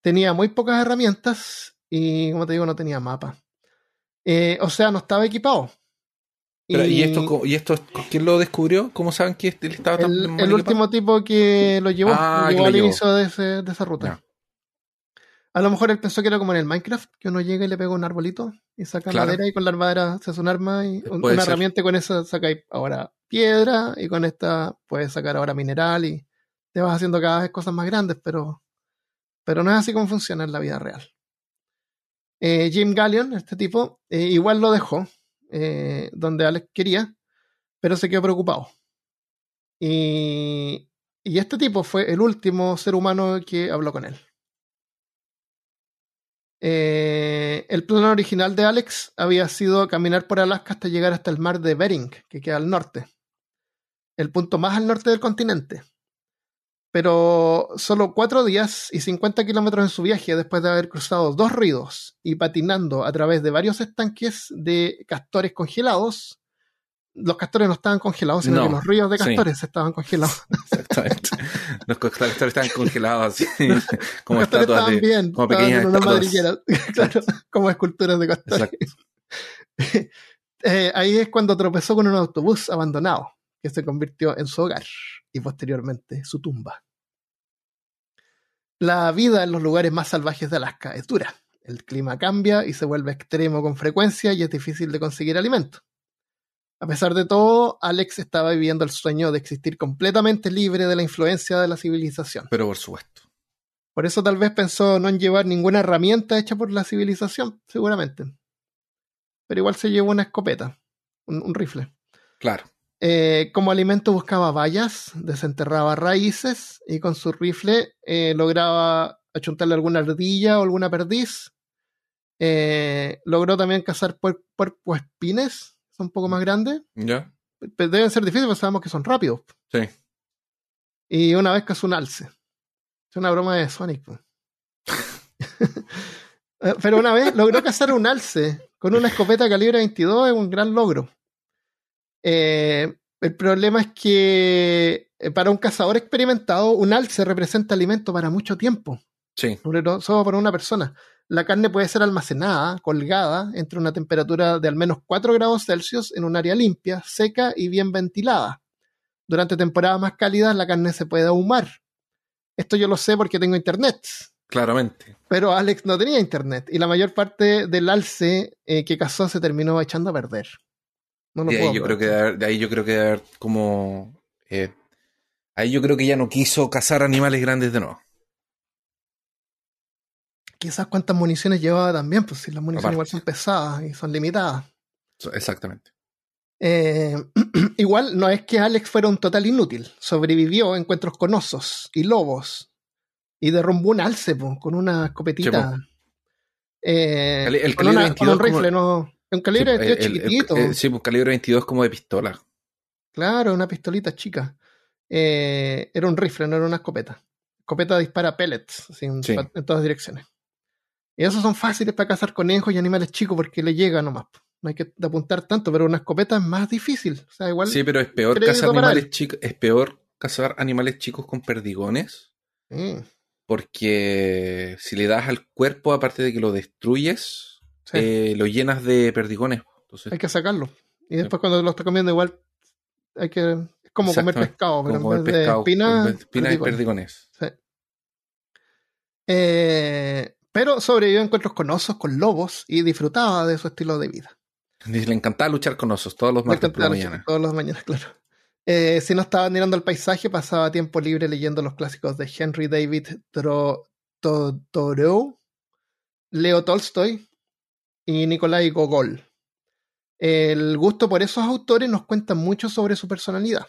Tenía muy pocas herramientas y, como te digo, no tenía mapa. Eh, o sea, no estaba equipado. ¿y, esto, ¿Y esto quién lo descubrió? ¿Cómo saben que él estaba tan El, el último tipo que lo llevó, ah, llevó al inicio de, de, esa ruta. A lo mejor él pensó que era como en el Minecraft, que uno llega y le pega un arbolito y saca madera y con la madera se hace un arma y una herramienta y con esa saca ahora piedra y con esta puedes sacar ahora mineral y te vas haciendo cada vez cosas más grandes, pero, pero no es así como funciona en la vida real. Eh, Jim Gallion, este tipo, eh, igual lo dejó eh, donde Alex quería, pero se quedó preocupado. Y, y este tipo fue el último ser humano que habló con él. El plan original de Alex había sido caminar por Alaska hasta llegar hasta el mar de Bering, que queda al norte, el punto más al norte del continente. Pero solo cuatro días y 50 kilómetros en su viaje, después de haber cruzado dos ríos y patinando a través de varios estanques de castores congelados, los castores no estaban congelados, sino que los ríos de castores estaban congelados. Exactamente. Los castores estaban congelados así, como estatuas estaban bien, como pequeñas claro, como esculturas de castores. Eh, ahí es cuando tropezó con un autobús abandonado, que se convirtió en su hogar y posteriormente su tumba. La vida en los lugares más salvajes de Alaska es dura. El clima cambia y se vuelve extremo con frecuencia y es difícil de conseguir alimento. A pesar de todo, Alex estaba viviendo el sueño de existir completamente libre de la influencia de la civilización. Pero por supuesto. Por eso tal vez pensó no en llevar ninguna herramienta hecha por la civilización, seguramente. Pero igual se llevó una escopeta, un, rifle. Claro. Eh, como alimento buscaba bayas, desenterraba raíces y con su rifle eh, lograba achuntarle alguna ardilla o alguna perdiz. Eh, logró también cazar puercoespines un poco más grandes. Ya. Deben ser difíciles, porque sabemos que son rápidos. Sí. Y una vez cazó un alce. Es una broma de Sonic. Pero una vez logró cazar un alce con una escopeta calibre 22, es un gran logro. Eh, el problema es que eh, para un cazador experimentado, un alce representa alimento para mucho tiempo. Sí. Sobre todo solo para una persona la carne puede ser almacenada, colgada, entre una temperatura de al menos 4 grados Celsius en un área limpia, seca y bien ventilada. Durante temporadas más cálidas la carne se puede ahumar. Esto yo lo sé porque tengo internet. Claramente. Pero Alex no tenía internet y la mayor parte del alce eh, que cazó se terminó echando a perder. No de, ahí yo creo que de, ahí yo creo que de haber como... Eh, ahí yo creo que ya no quiso cazar animales grandes de nuevo quizás cuántas municiones llevaba también, pues si las municiones igual son pesadas y son limitadas. Exactamente. Eh, igual no es que Alex fuera un total inútil. Sobrevivió a encuentros con osos y lobos. Y derrumbó un alce po, con una escopetita. Eh, El- el con, calibre una- 22 con un rifle, como- no. Un calibre Sí, 22 el- el- chiquitito. el- sí, pues calibre 22 como de pistola. Claro, una pistolita chica. Eh, era un rifle, no era una escopeta. Escopeta dispara pellets así, en, Sí. todas direcciones. Y esos son fáciles para cazar conejos y animales chicos porque le llega nomás. No hay que apuntar tanto, pero una escopeta es más difícil. O sea, igual. Sí, pero es peor cazar animales chicos. Es peor cazar animales chicos con perdigones. Mm, Porque si le das al cuerpo, aparte de que lo destruyes, sí, eh, lo llenas de perdigones. Entonces, hay que sacarlo. Y después cuando lo está comiendo igual hay que... Es como comer pescado, pero como en vez pescado, de espina, espinas y perdigones. Sí. Eh, pero sobrevivió a encuentros con osos, con lobos y disfrutaba de su estilo de vida. Le encantaba luchar con osos todos los martes por la mañana. Todas las mañanas, claro. Eh, si no estaba mirando el paisaje, pasaba tiempo libre leyendo los clásicos de Henry David Thoreau, Leo Tolstoy y Nikolai Gogol. El gusto por esos autores nos cuenta mucho sobre su personalidad.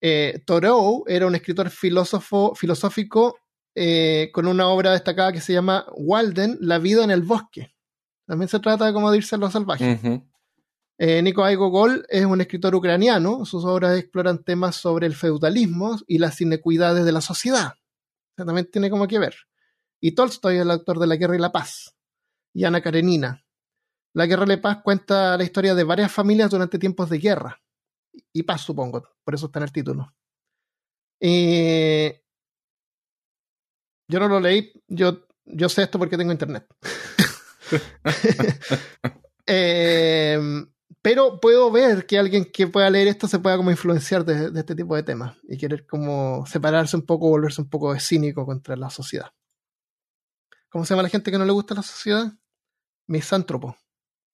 Eh, Thoreau era un escritor filósofo, filosófico eh, con una obra destacada que se llama Walden, La vida en el bosque. También se trata de como de irse a lo salvaje. Ujú. Eh, Nikolai Gogol es un escritor ucraniano. Sus obras exploran temas sobre el feudalismo y las inequidades de la sociedad. O sea, también tiene como que ver. Y Tolstoy es el autor de La Guerra y la Paz. Y Ana Karenina. La Guerra la Paz cuenta la historia de varias familias durante tiempos de guerra. Y paz, supongo. Por eso está en el título. Eh, yo no lo leí. Yo, yo sé esto porque tengo internet. Eh, pero puedo ver que alguien que pueda leer esto se pueda como influenciar de, de este tipo de temas y querer como separarse un poco, volverse un poco cínico contra la sociedad. ¿Cómo se llama la gente que no le gusta la sociedad? Misántropo.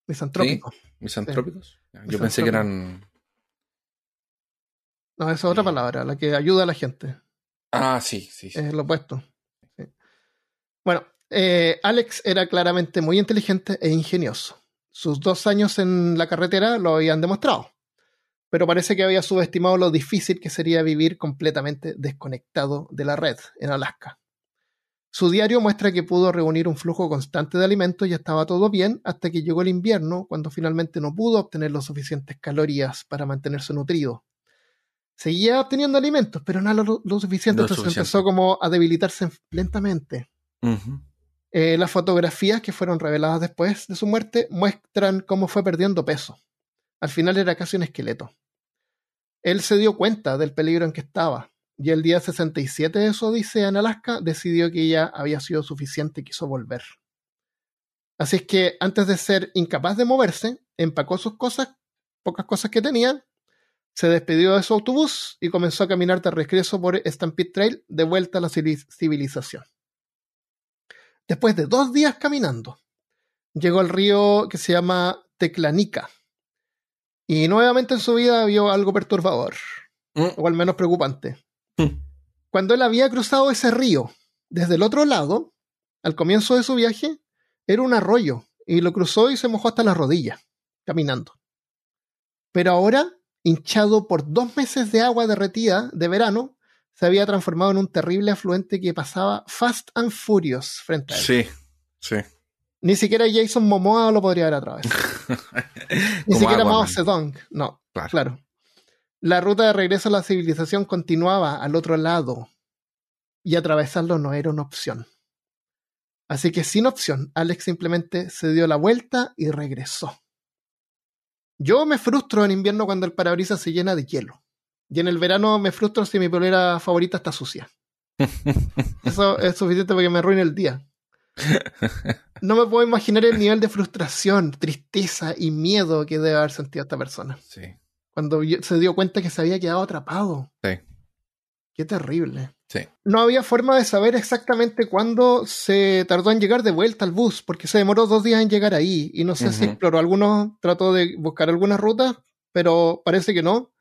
Misantrópico. ¿Misantrópicos? Yo pensé que eran. No, esa es otra Sí. palabra, la que ayuda a la gente. Ah, sí, sí. sí. Es lo opuesto. Sí. Bueno, eh, Alex era claramente muy inteligente e ingenioso. Sus dos años en la carretera lo habían demostrado. Pero parece que había subestimado lo difícil que sería vivir completamente desconectado de la red en Alaska. Su diario muestra que pudo reunir un flujo constante de alimentos y estaba todo bien hasta que llegó el invierno, cuando finalmente no pudo obtener las suficientes calorías para mantenerse nutrido. Seguía obteniendo alimentos, pero no lo, lo suficiente, entonces suficiente. empezó como a debilitarse lentamente. Eh, las fotografías que fueron reveladas después de su muerte muestran cómo fue perdiendo peso. Al final era casi un esqueleto. Él se dio cuenta del peligro en que estaba, y el día 67 de su odisea en Alaska decidió que ya había sido suficiente y quiso volver. Así es que antes de ser incapaz de moverse, empacó sus cosas, pocas cosas que tenía, se despidió de su autobús y comenzó a caminar de regreso por Stampede Trail de vuelta a la civili- civilización. Después de dos días caminando, llegó al río que se llama Teclanica. Y nuevamente en su vida vio algo perturbador, Mm. o al menos preocupante. Cuando él había cruzado ese río, desde el otro lado, al comienzo de su viaje, era un arroyo, y lo cruzó y se mojó hasta las rodillas, caminando. Pero ahora, hinchado por dos meses de agua derretida de verano, se había transformado en un terrible afluente que pasaba fast and furious frente a él. Sí, sí. Ni siquiera Jason Momoa lo podría ver a través. Ni siquiera Mao. Zedong. No, Claro. claro. La ruta de regreso a la civilización continuaba al otro lado y atravesarlo no era una opción. Así que sin opción, Alex simplemente se dio la vuelta y regresó. Yo me frustro en invierno cuando el parabrisas se llena de hielo. Y en el verano me frustro si mi polera favorita está sucia. Eso es suficiente para que me arruine el día. No me puedo imaginar el nivel de frustración, tristeza y miedo que debe haber sentido esta persona Sí, cuando se dio cuenta que se había quedado atrapado. sí, Qué terrible. sí. No había forma de saber exactamente cuándo se tardó en llegar de vuelta al bus, porque se demoró dos días en llegar ahí. Y no sé si exploró algunos, trató de buscar algunas rutas, pero parece que no.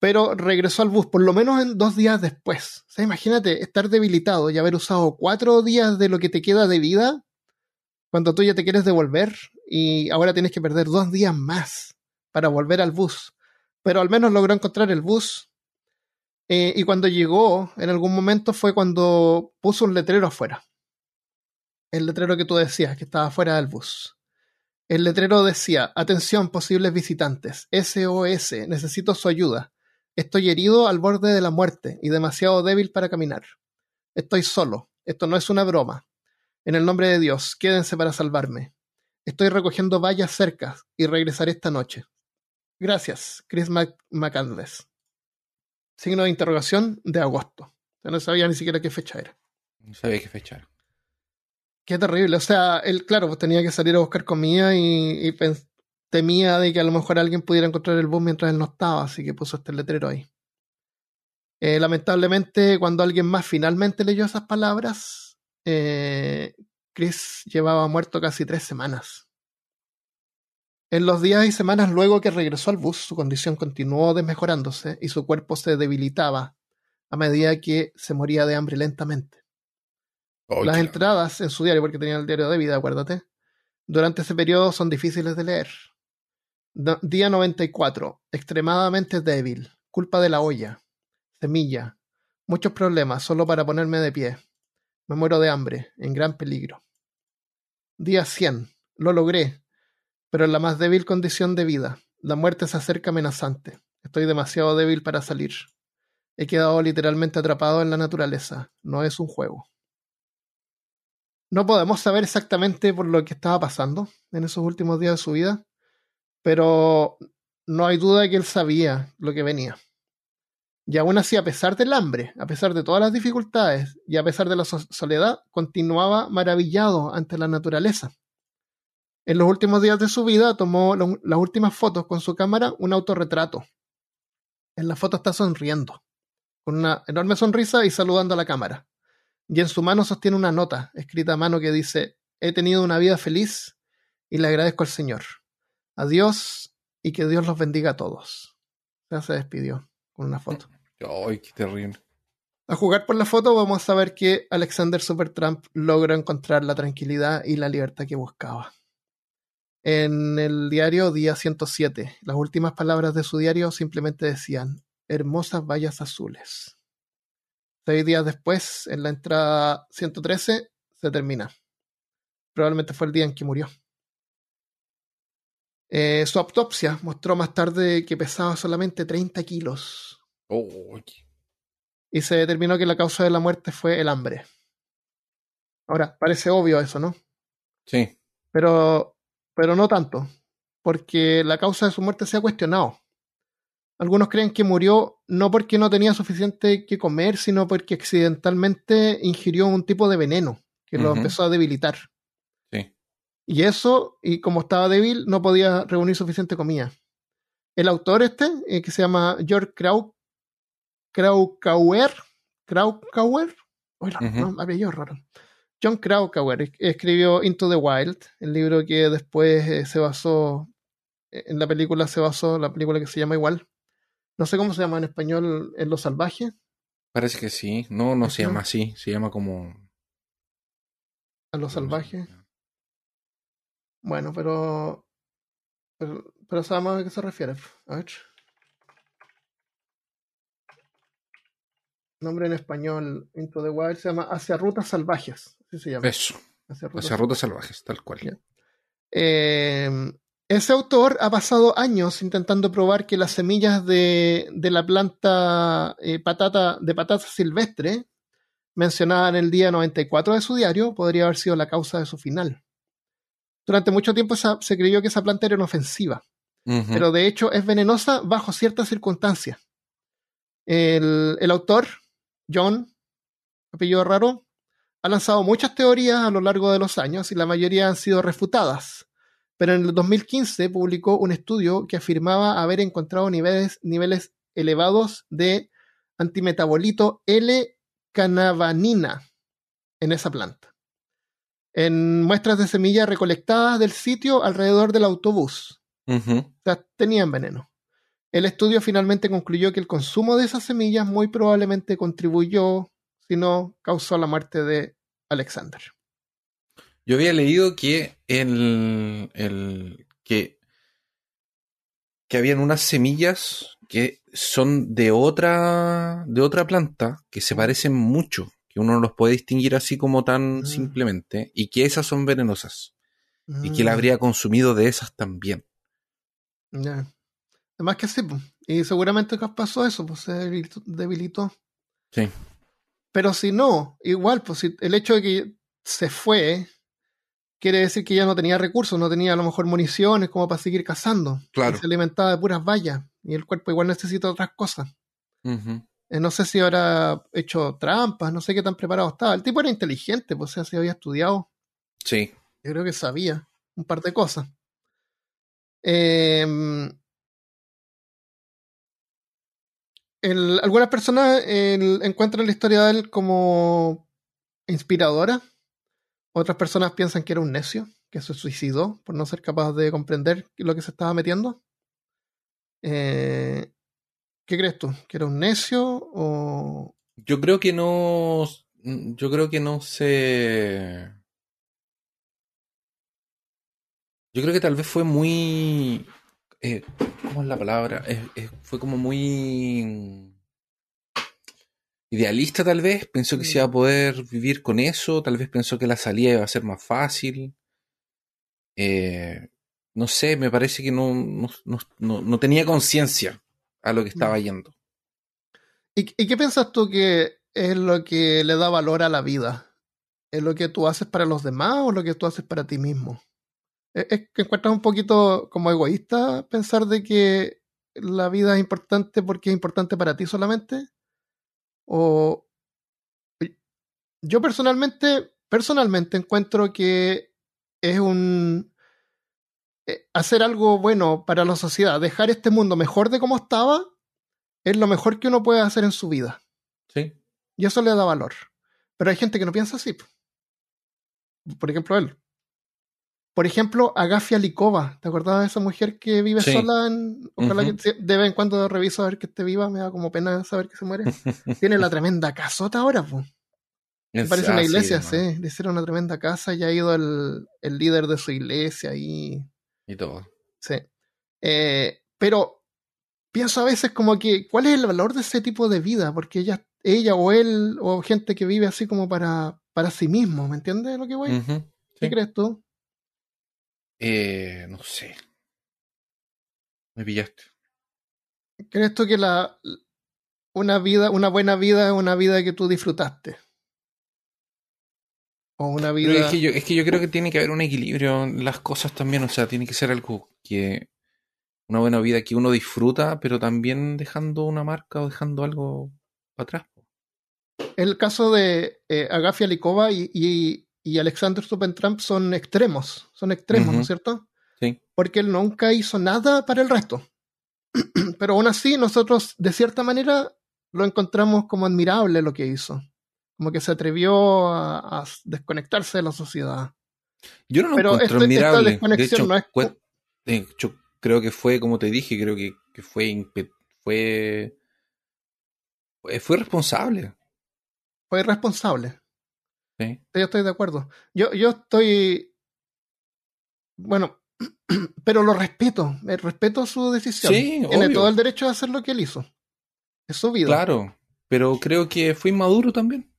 Pero regresó al bus, por lo menos en dos días después. O sea, imagínate estar debilitado y haber usado cuatro días de lo que te queda de vida cuando tú ya te quieres devolver y ahora tienes que perder dos días más para volver al bus, pero al menos logró encontrar el bus. Eh, y cuando llegó, en algún momento fue cuando puso un letrero afuera. El letrero que tú decías, que estaba fuera del bus. El letrero decía, atención posibles visitantes, SOS, necesito su ayuda. Estoy herido al borde de la muerte y demasiado débil para caminar. Estoy solo, esto no es una broma. En el nombre de Dios, quédense para salvarme. Estoy recogiendo vallas cercas y regresaré esta noche. Gracias, Chris McAndles. Signo de interrogación de agosto. no sabía ni siquiera qué fecha era. No sabía qué fecha era. Qué terrible. O sea, él, claro, pues tenía que salir a buscar comida y, temía de que a lo mejor alguien pudiera encontrar el bus mientras él no estaba, así que puso este letrero ahí. Eh, lamentablemente, cuando alguien más finalmente leyó esas palabras, eh, Chris llevaba muerto casi tres semanas. En los días y semanas luego que regresó al bus, su condición continuó desmejorándose y su cuerpo se debilitaba a medida que se moría de hambre lentamente. Las entradas en su diario, porque tenía el diario de vida, acuérdate, durante ese periodo son difíciles de leer. día 94. Extremadamente débil. Culpa de la olla. Semilla. Muchos problemas solo para ponerme de pie. Me muero de hambre. En gran peligro. Día 100. Lo logré. Pero en la más débil condición de vida. La muerte se acerca amenazante. Estoy demasiado débil para salir. He quedado literalmente atrapado en la naturaleza. No es un juego. No podemos saber exactamente por lo que estaba pasando en esos últimos días de su vida, pero no hay duda de que él sabía lo que venía. Y aún así, a pesar del hambre, a pesar de todas las dificultades y a pesar de la soledad, continuaba maravillado ante la naturaleza. En los últimos días de su vida tomó las últimas fotos con su cámara, un autorretrato. En la foto está sonriendo, con una enorme sonrisa y saludando a la cámara y en su mano sostiene una nota escrita a mano que dice, he tenido una vida feliz y le agradezco al Señor. Adiós y que Dios los bendiga a todos. Ya se despidió con una foto. Ay, qué terrible. A jugar por la foto vamos a ver que Alexander Supertramp logró encontrar la tranquilidad y la libertad que buscaba. En el diario Día 107, las últimas palabras de su diario simplemente decían, hermosas vallas azules. Seis días después, en la entrada 113, se termina. Probablemente fue el día en que murió. Eh, su autopsia mostró más tarde que pesaba solamente 30 kilos. Y se determinó que la causa de la muerte fue el hambre. Ahora, parece obvio eso, ¿no? Sí. Pero, pero no tanto, porque la causa de su muerte se ha cuestionado. Algunos creen que murió no porque no tenía suficiente que comer, sino porque accidentalmente ingirió un tipo de veneno que lo empezó a debilitar. Sí. Y eso, y como estaba débil, no podía reunir suficiente comida. El autor este, eh, que se llama George Krau, Kraukauer, Kraukauer, raro. John Krakauer escribió Into the Wild, el libro que después eh, se basó, en la película se basó, la película que se llama igual. No sé cómo se llama en español en lo salvaje. Parece que sí. No, no se llama así. Se llama como. A lo salvaje. Bueno, pero. Pero, sabemos a qué se refiere. A ver. Nombre en español, Into the Wild, se llama Hacia Rutas Salvajes. Así se llama. Eso. Hacia Rutas, Salvajes, tal cual. Eh, ese autor ha pasado años intentando probar que las semillas de, la planta eh, patata, de patata silvestre, mencionada en el día 94 de su diario, podría haber sido la causa de su final. Durante mucho tiempo se creyó que esa planta era inofensiva, pero de hecho es venenosa bajo ciertas circunstancias. El, el autor, John, apellido raro, ha lanzado muchas teorías a lo largo de los años y la mayoría han sido refutadas pero en el 2015 publicó un estudio que afirmaba haber encontrado niveles, niveles elevados de antimetabolito L-canavanina en esa planta. En muestras de semillas recolectadas del sitio alrededor del autobús. O sea, tenían veneno. El estudio finalmente concluyó que el consumo de esas semillas muy probablemente contribuyó, si no causó la muerte de Alexander. Yo había leído que el, el que, que habían unas semillas que son de otra, de otra planta que se parecen mucho, que uno no los puede distinguir así como tan Mm. simplemente, y que esas son venenosas, y que él Mm, habría consumido de esas también. Ya. Además que sí. Y seguramente que pasó eso, pues se debilitó. Sí. Pero si no, igual, pues si el hecho de que se fue, quiere decir que ya no tenía recursos, no tenía a lo mejor municiones como para seguir cazando. Claro. Y se alimentaba de puras vallas. Y el cuerpo igual necesita otras cosas. Eh, no sé si habrá hecho trampas, no sé qué tan preparado estaba. El tipo era inteligente, pues o sea, si había estudiado, Sí. yo creo que sabía un par de cosas. Eh, algunas personas encuentran la historia de él como inspiradora. Otras personas piensan que era un necio, que se suicidó por no ser capaz de comprender lo que se estaba metiendo. Eh, ¿Qué crees tú? ¿Que era un necio o...? Yo creo que no. Yo creo que no se. Yo creo que tal vez fue muy. Eh, ¿Cómo es la palabra? Fue como muy. Idealista, tal vez. Pensó que se iba a poder vivir con eso. Tal vez pensó que la salida iba a ser más fácil. Eh, no sé, me parece que no, no, no- no- no tenía conciencia a lo que estaba yendo. ¿Y, y qué piensas tú que es lo que le da valor a la vida? ¿Es lo que tú haces para los demás o lo que tú haces para ti mismo? ¿Es, que encuentras un poquito como egoísta pensar de que la vida es importante porque es importante para ti solamente? O yo personalmente, personalmente encuentro que es un eh, hacer algo bueno para la sociedad, dejar este mundo mejor de como estaba, es lo mejor que uno puede hacer en su vida. Sí. Y eso le da valor. Pero hay gente que no piensa así. po. Por ejemplo, él. Por ejemplo, Agafia Likova. ¿Te acordabas de esa mujer que vive Sí. sola? En, ojalá que de vez en cuando reviso a ver que esté viva. Me da como pena saber que se muere. Tiene la tremenda casota ahora, pues. Me parece una sí, iglesia, sí. Le hicieron una tremenda casa y ha ido el, el líder de su iglesia ahí. Y todo. Sí. Eh, pero pienso a veces como que, ¿cuál es el valor de ese tipo de vida? Porque ella, ella o él, o gente que vive así como para, para sí mismo, ¿me entiendes lo que voy? ¿Qué sí. crees tú? Eh, no sé. Me pillaste. ¿Crees tú que la una vida, una buena vida es una vida que tú disfrutaste? O una vida. es que yo, es que yo creo que tiene que haber un equilibrio en las cosas también. O sea, tiene que ser algo que. Una buena vida que uno disfruta, pero también dejando una marca o dejando algo para atrás. El caso de eh, Agafia Likova y, y, y Alexander Trump son extremos. Son extremos, ¿no es cierto? Sí. porque él nunca hizo nada para el resto. Pero aún así, nosotros, de cierta manera, lo encontramos como admirable lo que hizo. Como que se atrevió a, a desconectarse de la sociedad. Yo no lo Pero encuentro este- esta admirable. De hecho, no es- cue- de hecho, creo que fue, como te dije, creo que, que fue, fue, fue, responsable. Fue irresponsable. ¿Sí? Yo estoy de acuerdo. Yo, yo estoy. Bueno, pero lo respeto. eh, Respeto su decisión. Sí, Tiene obvio. todo el derecho de hacer lo que él hizo. Es su vida. Claro, pero creo que fue inmaduro también.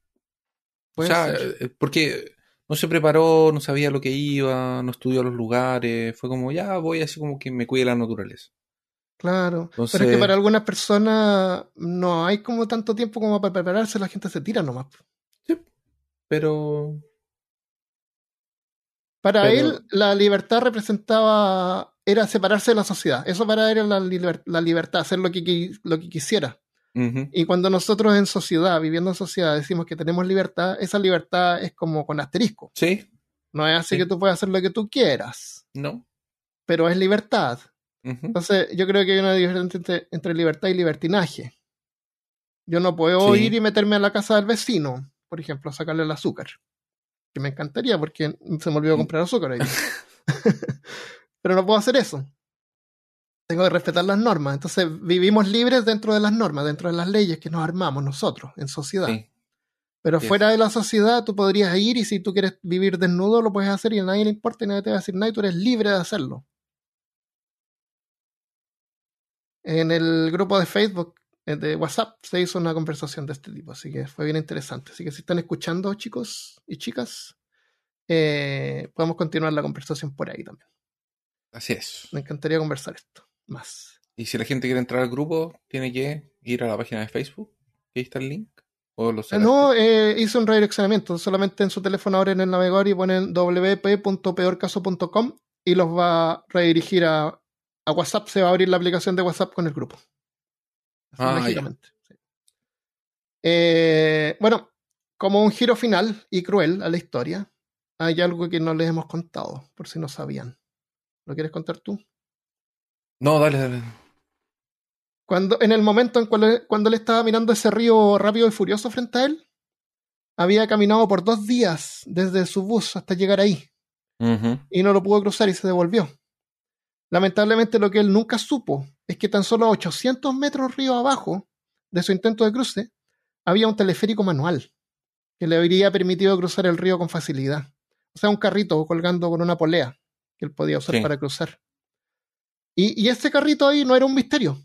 O sea, ser. eh, porque no se preparó, no sabía lo que iba, no estudió los lugares, fue como, ya voy así como que me cuide la naturaleza. Claro. Pero es que para algunas personas no hay como tanto tiempo como para prepararse, la gente se tira nomás. Pero Para Pero- él, la libertad representaba. Era separarse de la sociedad. Eso para él era la, liber- la libertad, hacer lo que, lo que quisiera. Y cuando nosotros en sociedad, viviendo en sociedad, decimos que tenemos libertad, esa libertad es como con asterisco. sí, No es así Sí. que tú puedes hacer lo que tú quieras, no. pero es libertad. Entonces, yo creo que hay una diferencia entre, entre libertad y libertinaje. Yo no puedo Sí. ir y meterme a la casa del vecino, por ejemplo, a sacarle el azúcar. Que me encantaría porque se me olvidó Mm. comprar azúcar ahí. Pero no puedo hacer eso. Tengo que respetar las normas. Entonces, vivimos libres dentro de las normas, dentro de las leyes que nos armamos nosotros en sociedad. sí. Pero Sí. fuera de la sociedad, tú podrías ir y si tú quieres vivir desnudo, lo puedes hacer y a nadie le importa y nadie te va a decir nada y tú eres libre de hacerlo. En el grupo de Facebook, de WhatsApp, se hizo una conversación de este tipo, así que fue bien interesante. Así que si están escuchando, chicos y chicas, eh, podemos continuar la conversación por ahí también. Así es. Me encantaría conversar esto más. Y si la gente quiere entrar al grupo, tiene que ir a la página de Facebook, ahí está el link. ¿O lo Eh, No, eh, hice un redireccionamiento. Solamente en su teléfono ahora en el navegador y ponen wp.peorcaso.com y los va a redirigir a, a WhatsApp. Se va a abrir la aplicación de WhatsApp con el grupo. Ah, sí. Eh, bueno, como un giro final y cruel a la historia, hay algo que no les hemos contado, por si no sabían. ¿Lo quieres contar tú? No, dale, dale. Cuando, en el momento en cual, cuando él estaba mirando ese río rápido y furioso frente a él, había caminado por dos días desde su bus hasta llegar ahí y no lo pudo cruzar y se devolvió. Lamentablemente lo que él nunca supo es que tan solo a 800 metros río abajo de su intento de cruce había un teleférico manual que le habría permitido cruzar el río con facilidad. O sea, un carrito colgando con una polea que él podía usar Sí. para cruzar. Y, y ese carrito ahí no era un misterio.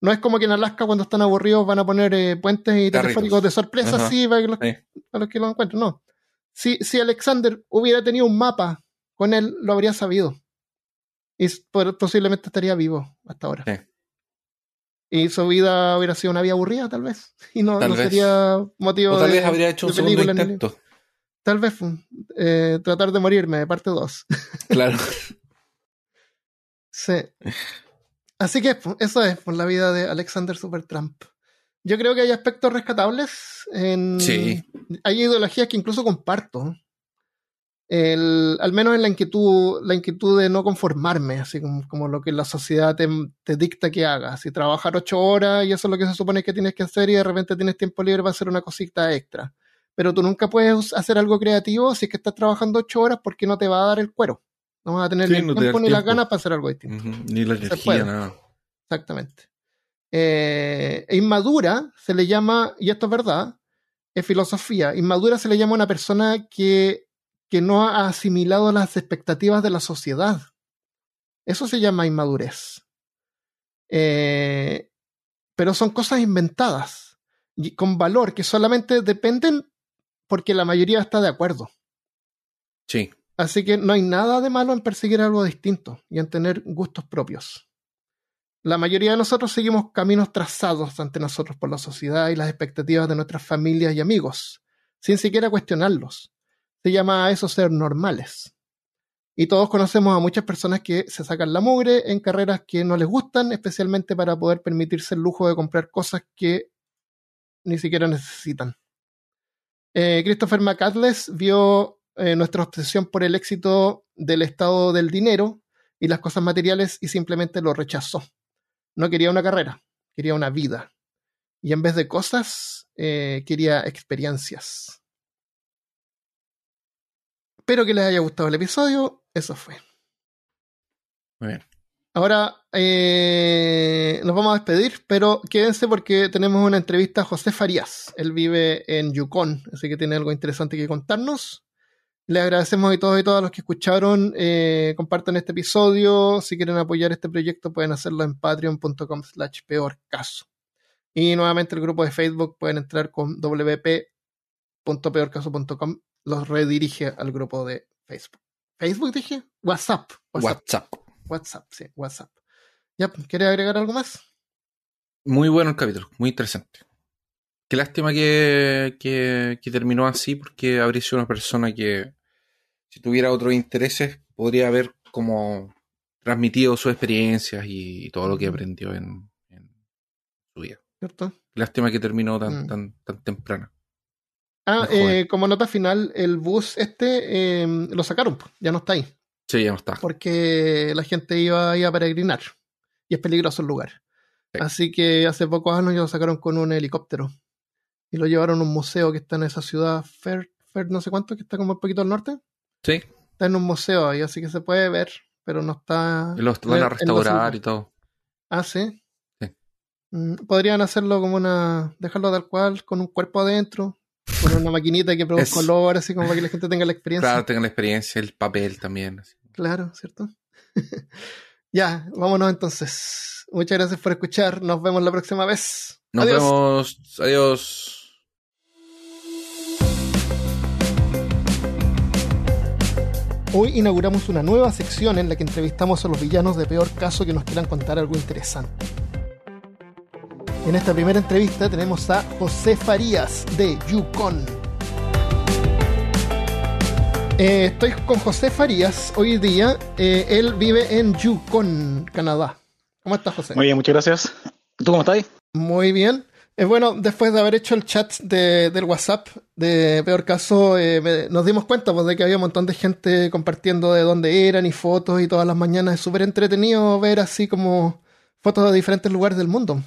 No es como que en Alaska cuando están aburridos van a poner eh, puentes y Carritos. teleféricos de sorpresa Ajá. así para, que los, Sí. para los que lo encuentren. No. Si, si Alexander hubiera tenido un mapa con él, lo habría sabido. Y s- por- posiblemente estaría vivo hasta ahora. Sí. Y su vida hubiera sido una vida aburrida, tal vez. Y no, Tal sería motivo O tal de, vez habría hecho un segundo intento. Tal vez eh, tratar de morirme, parte 2. Claro. Sí. Así que pues, eso es por la vida de Alexander Supertramp. Yo creo que hay aspectos rescatables. En... Sí. Hay ideologías que incluso comparto. El, al menos en la inquietud, la inquietud de no conformarme, así como, como lo que la sociedad te, te dicta que hagas. Si trabajar ocho horas y eso es lo que se supone que tienes que hacer y de repente tienes tiempo libre para hacer una cosita extra. Pero tú nunca puedes hacer algo creativo si es que estás trabajando ocho horas porque no te va a dar el cuero. No vas a tener Sí, ni el no te tiempo ni las ganas para hacer algo distinto. Ni la energía, nada. Exactamente. Eh, inmadura se le llama, y esto es verdad, es filosofía. Inmadura se le llama a una persona que, que no ha asimilado las expectativas de la sociedad. Eso se llama inmadurez. Eh, pero son cosas inventadas y con valor que solamente dependen porque la mayoría está de acuerdo. Sí. Así que no hay nada de malo en perseguir algo distinto y en tener gustos propios. La mayoría de nosotros seguimos caminos trazados ante nosotros por la sociedad y las expectativas de nuestras familias y amigos, sin siquiera cuestionarlos. Se llama a eso ser normales. Y todos conocemos a muchas personas que se sacan la mugre en carreras que no les gustan, especialmente para poder permitirse el lujo de comprar cosas que ni siquiera necesitan. Eh, Christopher McCandless vio eh, nuestra obsesión por el éxito del estado del dinero y las cosas materiales y simplemente lo rechazó. No quería una carrera, quería una vida. Y en vez de cosas, eh, quería experiencias. Espero que les haya gustado el episodio. Eso fue. Muy bien. Ahora eh, nos vamos a despedir, pero quédense porque tenemos una entrevista a José Farías. Él vive en Yukon, así que tiene algo interesante que contarnos. Les agradecemos a todos y todas los que escucharon. Eh, compartan este episodio. Si quieren apoyar este proyecto, pueden hacerlo en patreon.com slash peor caso. Y nuevamente el grupo de Facebook pueden entrar con wp.peorcaso.com. Los redirige al grupo de Facebook. ¿Facebook dije? WhatsApp. WhatsApp. WhatsApp. WhatsApp, sí, WhatsApp. Ya, pues, ¿quieres agregar algo más? Muy bueno el capítulo, muy interesante. Qué lástima que, que, que terminó así, porque habría sido una persona que, si tuviera otros intereses, podría haber como transmitido sus experiencias y todo lo que aprendió en, en su vida. ¿Cierto? Lástima que terminó tan, Mm. tan, tan temprana. Ah, eh, como nota final, el bus este eh, lo sacaron, ya no está ahí, Sí, ya no está. porque la gente iba, iba a peregrinar y es peligroso el lugar. Sí. Así que hace pocos años ya lo sacaron con un helicóptero y lo llevaron a un museo que está en esa ciudad, Fair, Fair no sé cuánto, que está como un poquito al norte. Sí, Está en un museo ahí, así que se puede ver, pero no está. y no van a restaurar y todo. Ah, sí. Sí. Mm, Podrían hacerlo como una. dejarlo tal cual, con un cuerpo adentro, con una maquinita que produce Es- color, así como para que la gente tenga la experiencia. Claro, tengan la experiencia, el papel también. así. Claro, ¿cierto? Ya, vámonos entonces. Muchas gracias por escuchar. Nos vemos la próxima vez. Nos Adiós. vemos. Adiós. Hoy inauguramos una nueva sección en la que entrevistamos a los villanos de peor caso que nos quieran contar algo interesante. En esta primera entrevista tenemos a José Farías de Yukon. Eh, estoy con José Farías hoy día. Eh, él vive en Yukon, Canadá. ¿Cómo estás, José? Muy bien, muchas gracias. ¿Tú cómo estás? Muy bien. Eh, bueno, después de haber hecho el chat de- del WhatsApp de Peor Caso, eh, me- nos dimos cuenta pues, de que había un montón de gente compartiendo de dónde eran y fotos y todas las mañanas. Es súper entretenido ver así como fotos de diferentes lugares del mundo.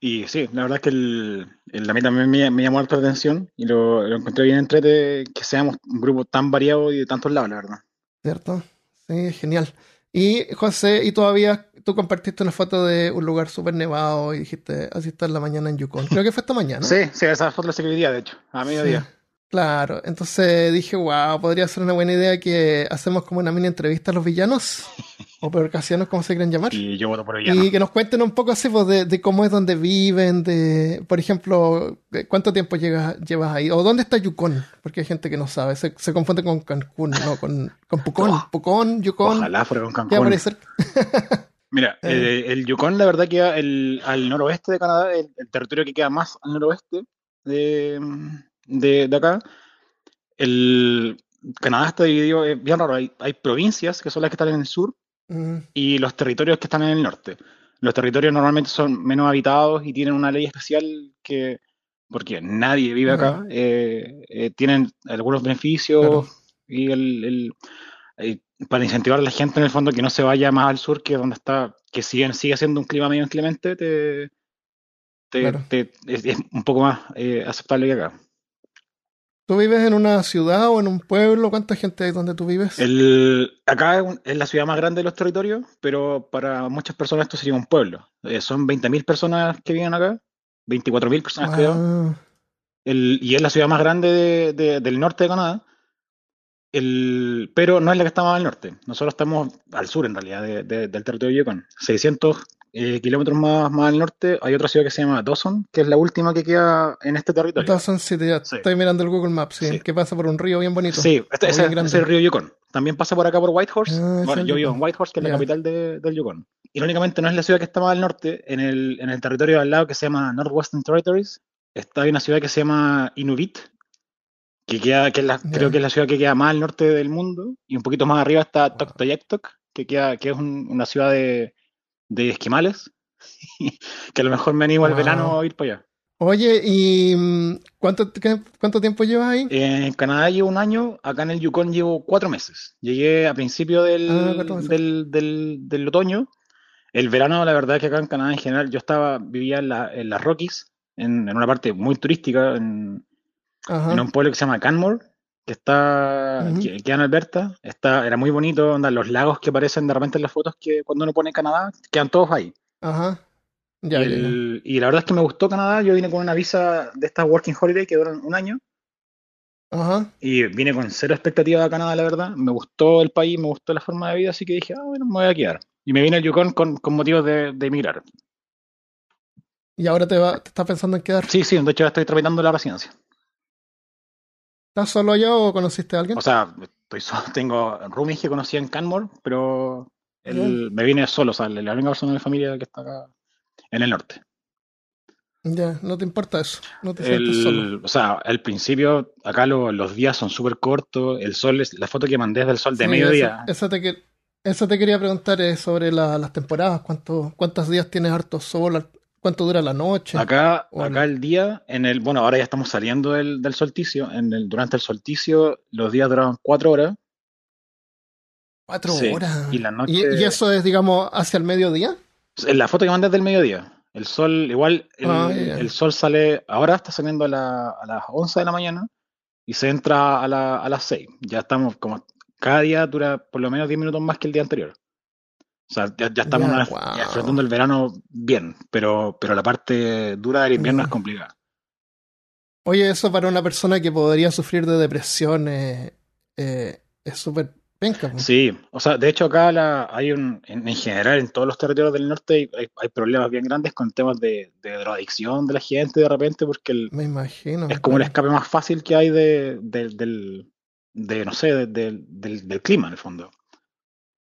Y sí, la verdad es que el, el- a mí también me, me llamó harta la atención y lo, lo encontré bien entrete que seamos un grupo tan variado y de tantos lados, la verdad. ¿Cierto? Sí, genial. Y José, y todavía tú compartiste una foto de un lugar súper nevado y dijiste, así está en la mañana en Yukon. Creo que fue esta mañana. Sí, sí, esa foto la día, de hecho, a mediodía. Sí, claro, entonces dije, wow, podría ser una buena idea que hacemos como una mini entrevista a los villanos, o peorcasianos, como se quieren llamar, Y yo voto por villano. y que nos cuenten un poco así pues, de, de cómo es donde viven, de, por ejemplo, de cuánto tiempo llegas, llevas ahí, o dónde está Yukon, porque hay gente que no sabe, se, se confunde con Cancún, no, con, con Pucón, Oh, Pucón, Yukon, Ojalá fuera con Cancún. ahí cerca. Mira, Eh. el, el Yukon la verdad queda el, al noroeste de Canadá, el, el territorio que queda más al noroeste de, de, de acá. El Canadá está dividido, es bien raro, hay, hay provincias que son las que están en el sur Mm, y los territorios que están en el norte. Los territorios normalmente son menos habitados y tienen una ley especial que, porque nadie vive acá, eh, eh, tienen algunos beneficios Claro. y el, el- eh, para incentivar a la gente en el fondo que no se vaya más al sur que donde está, que sigue, sigue siendo un clima medio inclemente, te, te- Claro. te- es, es un poco más aceptable que acá. ¿Tú vives en una ciudad o en un pueblo? ¿Cuánta gente hay donde tú vives? El, acá es, la ciudad más grande de los territorios, pero para muchas personas esto sería un pueblo. Eh, son 20.000 personas que viven acá, 24.000 personas. Ah, El- y es la ciudad más grande de- de- del norte de Canadá, el, pero no es la que está más al norte. Nosotros estamos al sur en realidad de- de- del territorio de Yukon. 600 eh, kilómetros más, más al norte hay otra ciudad que se llama Dawson, que es la última que queda en este territorio. Dawson City, ya Sí. estoy mirando el Google Maps, sí, Sí. que pasa por un río bien bonito. Sí, este, ese, es el río Yukon. También pasa por acá por Whitehorse. Ah, bueno, yo vivo en Whitehorse, que es la capital de- del Yukon. Irónicamente, no es la ciudad que está más al norte. En el, en el territorio de al lado que se llama Northwestern Territories, está hay una ciudad que se llama Inuvit, que, queda, que es la, creo que es la ciudad que queda más al norte del mundo. Y un poquito más arriba está. Toktoyaktok, que, queda, que es un- una ciudad de, de esquimales. que a lo mejor me animo al Wow. verano a ir para allá. Oye, ¿y mm, cuánto, qué- cuánto tiempo llevas ahí? En Canadá llevo un año, acá en el Yukon llevo cuatro meses. Llegué a principio del, Ah, del, del- del otoño. El verano, la verdad es que acá en Canadá en general, yo estaba, vivía en, la- en las Rockies, en, en una parte muy turística, en, en un pueblo que se llama Canmore, que está, Ujú. que, en Alberta. Está, era muy bonito, onda, los lagos que aparecen de repente en las fotos que cuando uno pone Canadá, quedan todos ahí. Ajá. Ya, y, ya, la verdad es que me gustó Canadá, yo vine con una visa de estas Working Holiday que duran un año. Ajá. Y vine con cero expectativa de Canadá, la verdad. Me gustó el país, me gustó la forma de vida, así que dije, ah, bueno, me voy a quedar. Y me vine al Yukon con, con motivos de, de emigrar. Y ahora te, va, te estás pensando en quedar. Sí, sí, de hecho ya estoy tramitando la residencia. ¿Estás solo allá o conociste a alguien? O sea, estoy solo, tengo roomies que conocí en Canmore, pero el- me vine solo, o sea, la única persona de mi familia que está acá en el norte. Ya, no te importa eso. No te sientes solo. o sea, al principio, acá lo- los días son súper cortos, el sol, es, la foto que mandé es del sol de Sí, mediodía. Eso, eso te, eso te quería preguntar eh, sobre la- las temporadas. ¿Cuánto, ¿Cuántos días tienes harto sol? ¿Cuánto dura la noche? Acá, O acá el- el día, en el, bueno, ahora ya estamos saliendo del, del solsticio. En el, durante el solsticio, los días duraban cuatro horas. Cuatro Sí, horas. y la noche- ¿Y, y eso es, digamos, hacia el mediodía? En la foto que mandé es del mediodía. El sol, igual, el, Ah, el sol sale, ahora está saliendo a, la- a las 11 de la mañana y se entra a, la- a las 6. Ya estamos como, cada día dura por lo menos 10 minutos más que el día anterior. O sea, ya, ya estamos Ya, wow. el verano bien, pero, pero la parte dura del invierno es complicada. Oye, eso para una persona que podría sufrir de depresión eh, eh, es súper Penca. Sí, o sea, de hecho acá la, hay un, en, en general en todos los territorios del norte hay, hay- hay problemas bien grandes con temas de, de drogadicción de la gente de repente, porque el- Me imagino. es como el claro. escape más fácil que hay de, de- del, de, no sé, de- del- del, del clima en el fondo.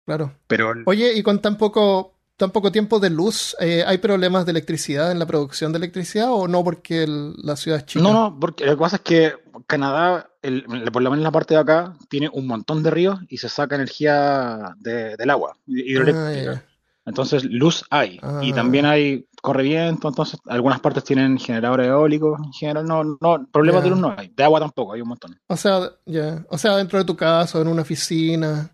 Claro. Pero el- Oye, y con tan poco, tan poco tiempo de luz, eh, ¿hay problemas de electricidad en la producción de electricidad o no porque el- la ciudad es chica? no, no, porque lo que pasa es que Canadá, el- por lo menos en la parte de acá, tiene un montón de ríos y se saca energía de- del agua Ah, hidroeléctrica. Entonces, luz hay. Y Ah. también hay correviento, entonces algunas partes tienen generadores eólicos. En general, no, no, problemas de luz no hay. De agua tampoco, hay un montón. O sea, ya. O sea, dentro de tu casa o en una oficina,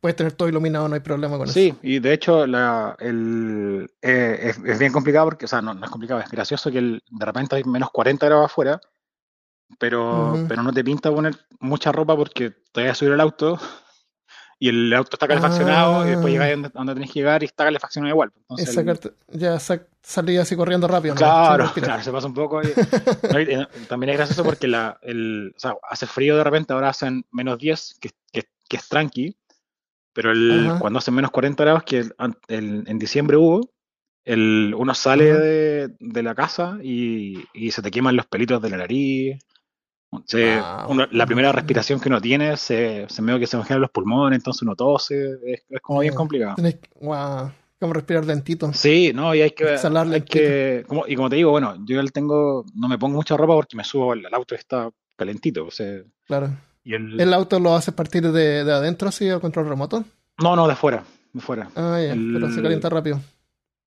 puedes tener todo iluminado, no hay problema con eso. Sí, y de hecho la, el, eh, es, es bien complicado porque, o sea, no, no es complicado, es gracioso que el- de repente hay menos 40 grados afuera, pero, pero no te pinta poner mucha ropa porque te vas a subir al auto y el auto está calefaccionado y después Ah. llegas a donde, a donde tenés que llegar y está calefaccionado igual. Es Entonces, sacarte, ya sa- salir así corriendo rápido. ¿no? Claro, respirar. claro, se pasa un poco. y- no, y, eh, también es gracioso porque la, el, o sea, hace frío de repente, ahora hacen menos 10, que, que, que es tranqui, pero el, Ajá. cuando hacen menos 40 grados, que el- an- el- en diciembre hubo, el, uno sale de, de la casa y, y se te queman los pelitos de la nariz. Se- Wow. uno- la primera respiración que uno tiene se, se medio que se imaginan los pulmones, entonces uno tose, es, es como bien Ya. complicado. Tenés wow, como respirar lentito. Sí, no, y hay que, hay que como, y como te digo, bueno, yo tengo, no me pongo mucha ropa porque me subo al, al auto y está calentito, o sea, Claro. Y el, ¿El auto lo hace partir de, de adentro, así, a control remoto? no, no, de fuera, de fuera. Ah, ya, El- pero se calienta rápido.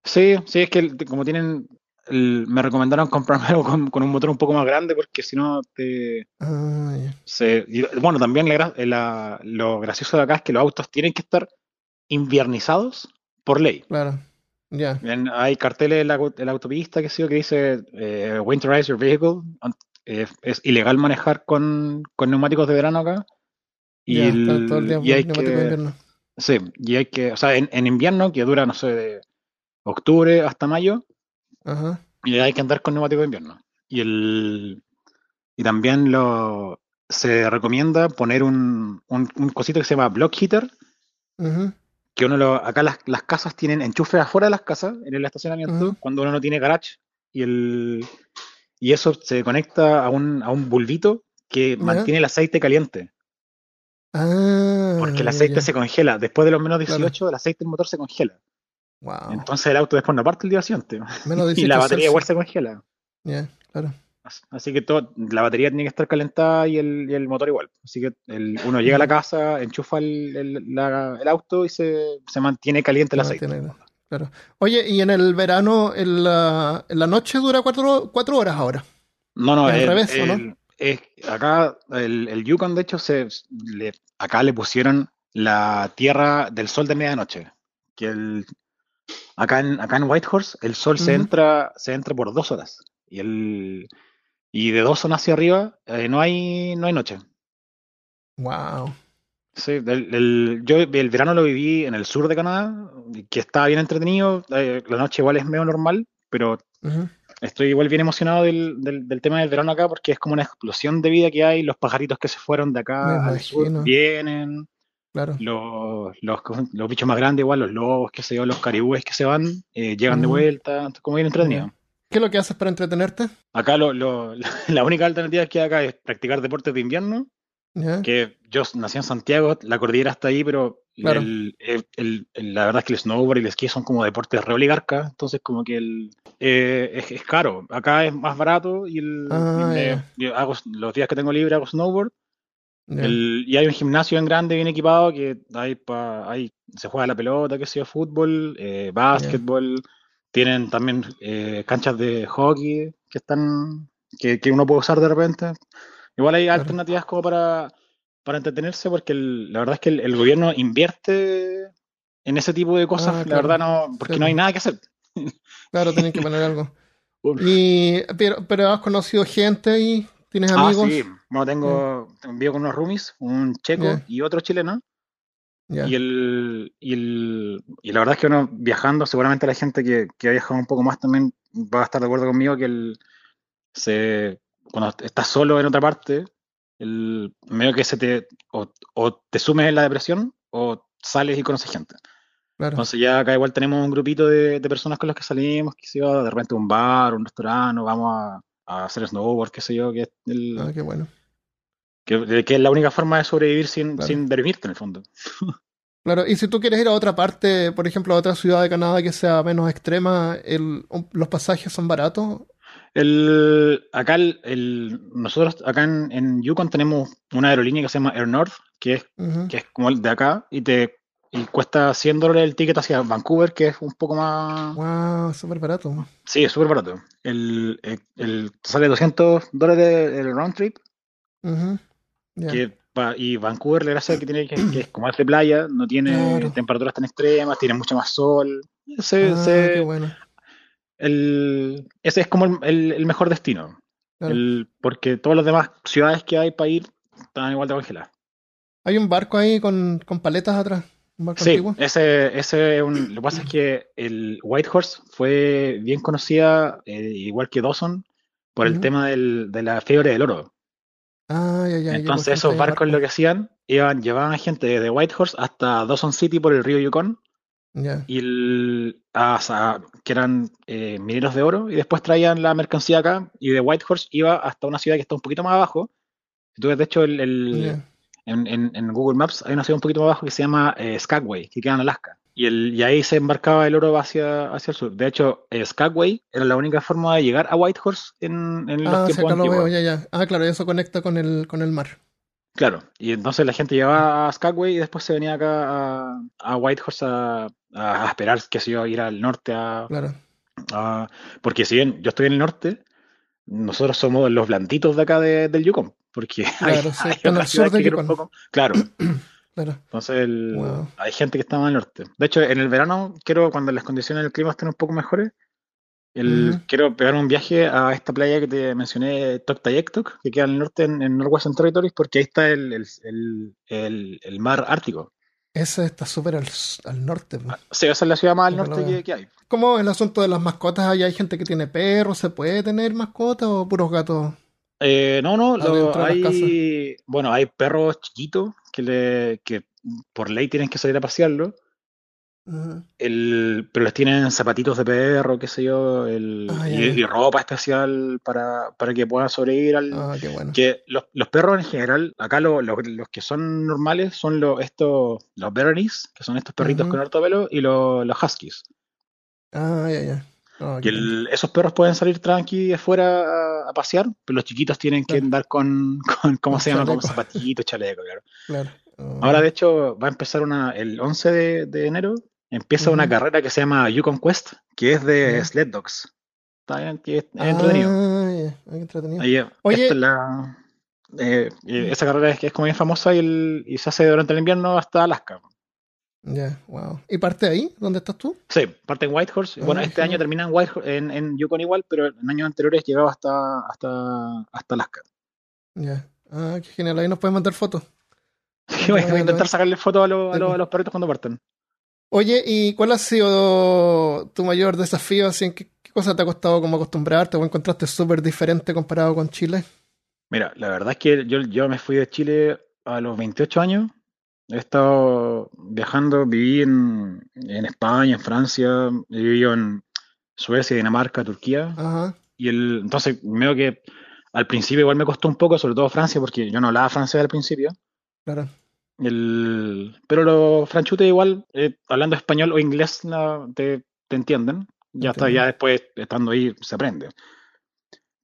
Sí, sí, es que como tienen, el- me recomendaron comprarme algo con, con un motor un poco más grande porque si no te, Ah, ya. se, y, bueno, también la la- lo gracioso de acá es que los autos tienen que estar inviernizados por ley. Claro. Ya. Hay carteles en la, au- en la autopista que, sí, que dice eh, Winterize your vehicle. Eh, es ilegal manejar con, con neumáticos de verano acá. Y, Ya, el- está todo el día y hay neumático de que, invierno. sí, y hay que, o sea, en, en invierno, que dura, no sé, de octubre hasta mayo, Ajá. y hay que andar con neumáticos de invierno. Y el y también lo se recomienda poner un, un, un cosito que se llama block heater, que uno lo, acá las, las casas tienen enchufes afuera de las casas, en el estacionamiento, cuando uno no tiene garage, y el y eso se conecta a un, a un bulbito que Ya. mantiene el aceite caliente, Ah, porque el aceite ya. se congela. Después de los menos Claro. 18, el aceite del motor se congela. Wow. Entonces el auto después no parte el día siguiente. Menos Y la 18 batería igual se congela. Ya, claro. Así que todo, la batería tiene que estar calentada y el, y el motor igual. Así que el- uno llega a la casa, enchufa el, el- la- el auto y se, se mantiene caliente el aceite. mantiene, Claro. Oye, y en el verano, en la, en la noche dura cuatro, cuatro horas ahora. No, no, ¿Es al el- revés, o no? es- acá el, el Yukon, de hecho, se, le- acá le pusieron la tierra del sol de medianoche. Que el, acá, en, acá en Whitehorse el sol se, entra, se entra por dos horas. Y, el, y de dos zonas hacia arriba eh, no, hay, no hay noche. Wow. Sí, el, el- yo el verano lo viví en el sur de Canadá, que está bien entretenido. eh, la noche igual es medio normal, pero estoy igual bien emocionado del, del, del tema del verano acá porque es como una explosión de vida que hay. Los pajaritos que se fueron de acá al sur imagino. vienen. Claro. Los, los, los bichos más grandes, igual, los lobos, que se yo, los caribúes que se van, eh, llegan de vuelta. como bien entretenido. ¿Qué es lo que haces para entretenerte? Acá lo, lo- la única alternativa que hay acá es practicar deportes de invierno. Que yo nací en Santiago, la cordillera está ahí, pero Claro. el- el- el- el- la verdad es que el snowboard y el esquí son como deportes re oligarcas, entonces como que el, eh, es, es caro. Acá es más barato y, el, Ah, y me- hago, los días que tengo libre hago snowboard. Y hay un gimnasio en grande, bien equipado, que hay, pa, hay se juega la pelota, que sea fútbol, eh, básquetbol. Tienen también eh, canchas de hockey que están que, que uno puede usar de repente. Igual hay Claro. alternativas como para, para entretenerse, porque el- la verdad es que el, el gobierno invierte en ese tipo de cosas. Ah, La claro. verdad no, porque Sí, no hay nada que hacer. Claro, tienen que poner algo. Y, pero, pero has conocido gente y tienes Ah, amigos. sí. Bueno, tengo, vivo con unos roomies, un checo y otro chileno. Y, el, y, el, y la verdad es que uno viajando, seguramente la gente que, que ha viajado un poco más también va a estar de acuerdo conmigo que el, se, cuando estás solo en otra parte, el medio que se te o, o te sumes en la depresión o sales y conoces gente. Claro. Entonces ya acá igual tenemos un grupito de, de personas con las que salimos, que se va de repente a un bar, un restaurante, o vamos a, a hacer snowboard, qué sé yo, que es, el- Ah, qué bueno. que, que es la única forma de sobrevivir sin, Claro. sin deprimirte en el fondo. Claro, y si tú quieres ir a otra parte, por ejemplo, a otra ciudad de Canadá que sea menos extrema, el, los pasajes son baratos. El, acá el, el- nosotros acá en, en Yukon tenemos una aerolínea que se llama Air North, que es, que es como el de acá, y te y cuesta 100 dólares el ticket hacia Vancouver, que es un poco más... Wow, súper barato. Sí, es súper barato. El, el, sale 200 dólares el round trip, que pa- y Vancouver, la gracia que tiene que, que es como es de playa, no tiene Claro. temperaturas tan extremas, tiene mucho más sol. Se- Ah, se- qué bueno. El, ese es como el, el- el mejor destino. Claro. Porque todas las demás ciudades que hay para ir están igual de congeladas. Hay un barco ahí con, con paletas atrás. Un barco Sí, antiguo. ese, ese es un- lo que pasa es que el Whitehorse fue bien conocida, eh, igual que Dawson, por el tema del- de la fiebre del oro. Ah, ya, ya. Entonces esos barcos lo que hacían, iban, llevaban gente desde Whitehorse hasta Dawson City por el río Yukon, Ya. y el, a- a- que eran eh, mineros de oro, y después traían la mercancía acá, y de Whitehorse iba hasta una ciudad que está un poquito más abajo. Si tú ves, de hecho, el, en, en- en Google Maps hay una ciudad un poquito más abajo que se llama eh, Skagway, que queda en Alaska. Y, el, y ahí se embarcaba el oro hacia, hacia el sur. De hecho, eh, Skagway era la única forma de llegar a Whitehorse en, en los Ah, sí, acá lo veo, ya, ya. Ah, claro, eso conecta con el, con el mar. Claro, y entonces la gente llegaba a Skagway y después se venía acá a, a Whitehorse a, a esperar, que se iba a ir al norte a, Claro. a- Porque si bien yo estoy en el norte, nosotros somos los blanditos de acá de- del Yukon. Porque hay, Claro, sí, hay sur Yukon. poco- entonces el- Wow. hay gente que está más al norte. De hecho, en el verano, quiero, cuando las condiciones del clima estén un poco mejores, el, quiero pegar un viaje a esta playa que te mencioné, Toktayektok, que queda al norte en, en Northwestern Territories, porque ahí está el, el, el- el- mar ártico. Ese está súper al, al norte. po. Sí, esa es la ciudad más al norte que, que hay. ¿Cómo el asunto de las mascotas? ¿Allá hay gente que tiene perros? ¿Se puede tener mascotas o puros gatos? Eh, no, no, lo- hay, bueno, hay perros chiquitos que, le, que por ley tienen que salir a pasearlo, El, pero les tienen zapatitos de perro, qué sé yo, el, Ah, y, ropa especial para, para que puedan sobrevivir al... Ah, qué bueno. Que los, los perros en general, acá lo- lo- los que son normales son los, estos, los Berenice, que son estos perritos con harto pelo, y los, los Huskies. Ah, ya, ya. Ah, el- esos perros pueden salir tranqui afuera a, a pasear, pero los chiquitos tienen que Claro. andar con, con ¿cómo se llama? Con zapatitos, chaleco, claro. Claro. Ah, Ahora, de hecho, va a empezar una, el 11 de, de enero, empieza una carrera que se llama Yukon Quest, que es de sled dogs. Está bien, que es, entretenido. Ah, ya. Ah, qué entretenido. Ahí, eh, Oye. esta es la, eh, eh, esa carrera es, que es como bien famosa y, el, y se hace durante el invierno hasta Alaska. Ya, wow. ¿Y parte ahí? ¿Dónde estás tú? Sí, parte en Whitehorse. Ah, bueno, este año termina en, Whitehorse, en, en Yukon igual, pero en años anteriores llegaba hasta, hasta, hasta Alaska. Ya. Ah, qué genial. Ahí nos puedes mandar fotos. Voy a intentar sacarle fotos a, los- a Sí. a los perritos cuando parten. Oye, ¿y cuál ha sido tu mayor desafío? Así, ¿en qué, qué cosa te ha costado como acostumbrarte o encontraste súper diferente comparado con Chile? Mira, la verdad es que yo, yo me fui de Chile a los 28 años. He estado viajando, viví en, en España, en Francia, he vivido en Suecia, Dinamarca, Turquía. Ajá, Y el, entonces veo que al principio igual me costó un poco, sobre todo Francia, porque yo no hablaba francés al principio. claro. El, pero los franchutes igual, eh, hablando español o inglés, te, te entienden. Ya está, ya después, estando ahí, se aprende.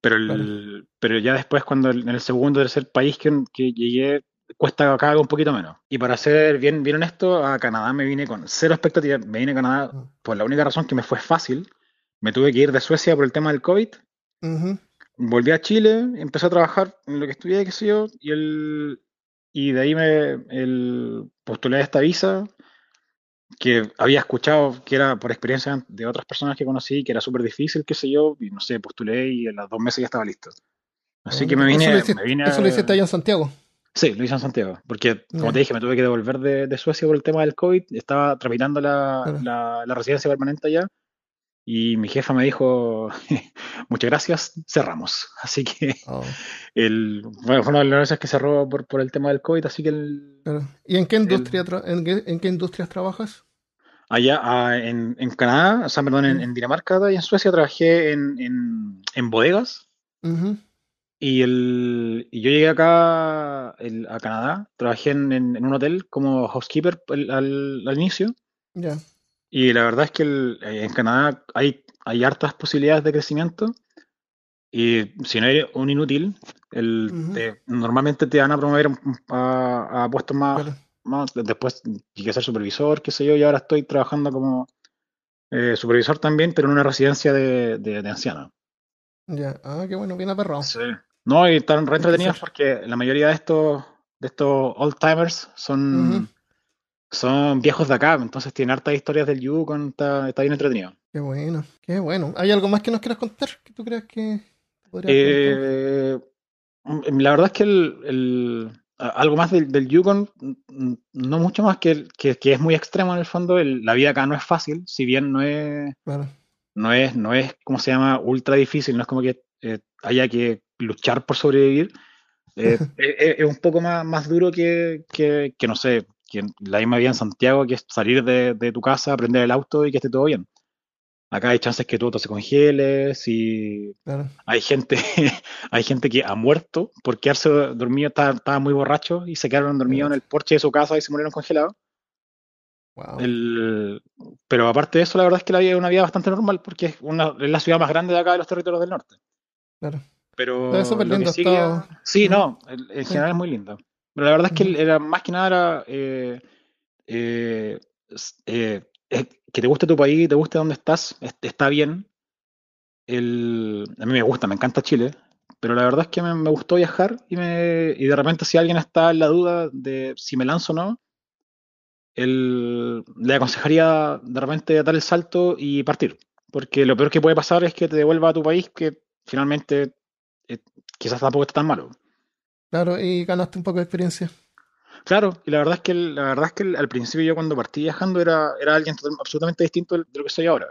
Pero, el, pero ya después, cuando el- en el segundo o tercer país que, que llegué, cuesta cada un poquito menos. Y para ser bien, bien honesto, a Canadá me vine con cero expectativas. Me vine a Canadá por la única razón que me fue fácil. Me tuve que ir de Suecia por el tema del COVID. Volví a Chile, empecé a trabajar en lo que estudié, qué sé yo, y, el, y de ahí me el, postulé a esta visa, que había escuchado que era por experiencia de otras personas que conocí, que era súper difícil, qué sé yo, y no sé, postulé y a las dos meses ya estaba listo. Así que me Eso vine, lo hiciste, me vine eso lo hiciste allá en Santiago. Sí, lo hice en Santiago, porque como te dije, me tuve que devolver de, de Suecia por el tema del COVID, estaba tramitando la, Claro. la, la residencia permanente allá, y mi jefa me dijo, muchas gracias, cerramos. Así que Oh, el, bueno, fue una de las veces que cerró por, por el tema del COVID, así que el. ¿Y en qué industria en qué, en qué industrias trabajas? allá ah, en, en Canadá, o sea, perdón, en, Mm. en Dinamarca y en Suecia trabajé en, en, en bodegas y, el, y yo llegué acá el- a Canadá, trabajé en, un hotel como housekeeper al, al- al inicio Ya. Y la verdad es que el- eh, en Canadá hay, hay hartas posibilidades de crecimiento y si no eres un inútil, el, te- normalmente te van a promover a, a puestos más, más, después llegué a ser supervisor, qué sé yo, y ahora estoy trabajando como eh, supervisor también, pero en una residencia de, de, de ancianos. Ya. Ah, qué bueno, bien aperrado. Sí. No, y están re entretenidos porque la mayoría de estos, de estos old timers son. Son viejos de acá, entonces tienen hartas historias del Yukon, está, está bien entretenido. Qué bueno, qué bueno. ¿Hay algo más que nos quieras contar? ¿Que tú creas que podrías? Eh, la verdad es que el, el- algo más del, del Yukon, mm, no mucho más que, que, que es muy extremo en el fondo. el- la vida acá no es fácil, si bien no es, Claro. no es, no es, ¿cómo se llama? Ultra difícil, no es como que eh, haya que luchar por sobrevivir. Eh, es, es- es un poco más, más duro que, que, no sé, que la misma vida en Santiago, que es salir de, de tu casa, prender el auto y que esté todo bien. Acá hay chances que tu auto se congele, si Claro. hay gente, hay gente que ha muerto por quedarse dormido, estaba, estaba muy borracho y se quedaron dormidos en el porche de su casa y se murieron congelados. Wow. El- pero aparte de eso, la verdad es que la vida es una vida bastante normal porque es, una, es la ciudad más grande de acá de los territorios del norte. Claro. Pero súper lo que lindo, sigue- Sí, no, en general es muy lindo. Pero la verdad es que era más que nada era, eh, eh, eh, que te guste tu país, te guste donde estás, es- está bien. El, a mí me gusta, me encanta Chile, pero la verdad es que me, me gustó viajar y, me, y de repente si alguien está en la duda de si me lanzo o no, el, le aconsejaría de repente dar el salto y partir. Porque lo peor que puede pasar es que te devuelva a tu país, que finalmente eh, quizás tampoco está tan malo. Claro, y ganaste un poco de experiencia. Claro, y la verdad es que, la verdad es que al principio yo cuando partí viajando era, era alguien total- absolutamente distinto de lo que soy ahora.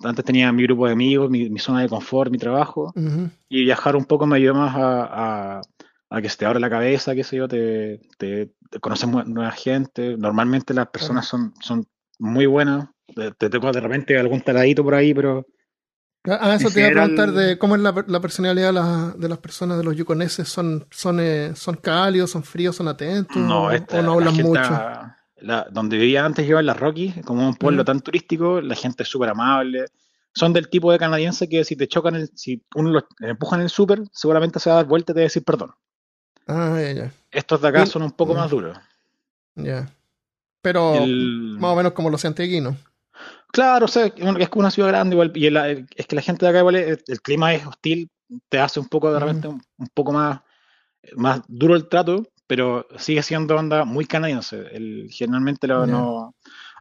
Antes tenía mi grupo de amigos, mi, mi zona de confort, mi trabajo, y viajar un poco me ayudó más a, a- a que se te abra la cabeza, qué sé yo, te, te, te conoces nueva gente. Normalmente las personas son, son muy buenas, te, te toca de repente algún taladito por ahí, pero Ah, eso En te iba a preguntar de cómo es la, la personalidad de, la- de las personas de los yuconeses. ¿Son, son, eh, son cálidos, son fríos, son atentos? no, esta- o no la hablan gente mucho? la- donde vivía antes yo en las Rockies, como un pueblo Ujú. tan turístico, la gente es súper amable. Son del tipo de canadiense que si te chocan, el, si uno los empuja en el súper, seguramente se va a dar vuelta y te va a decir perdón. Ah, ya, ya. Estos de acá Y- son un poco mm. más duros. ya. Pero El- más o menos como los santiaguinos. Claro, o sea, es como una ciudad grande igual, y el- es que la gente de acá igual, es- el clima es hostil, te hace un poco de Ujú. repente un, un poco más, más duro el trato, pero sigue siendo onda muy canadiense. Generalmente lo- no,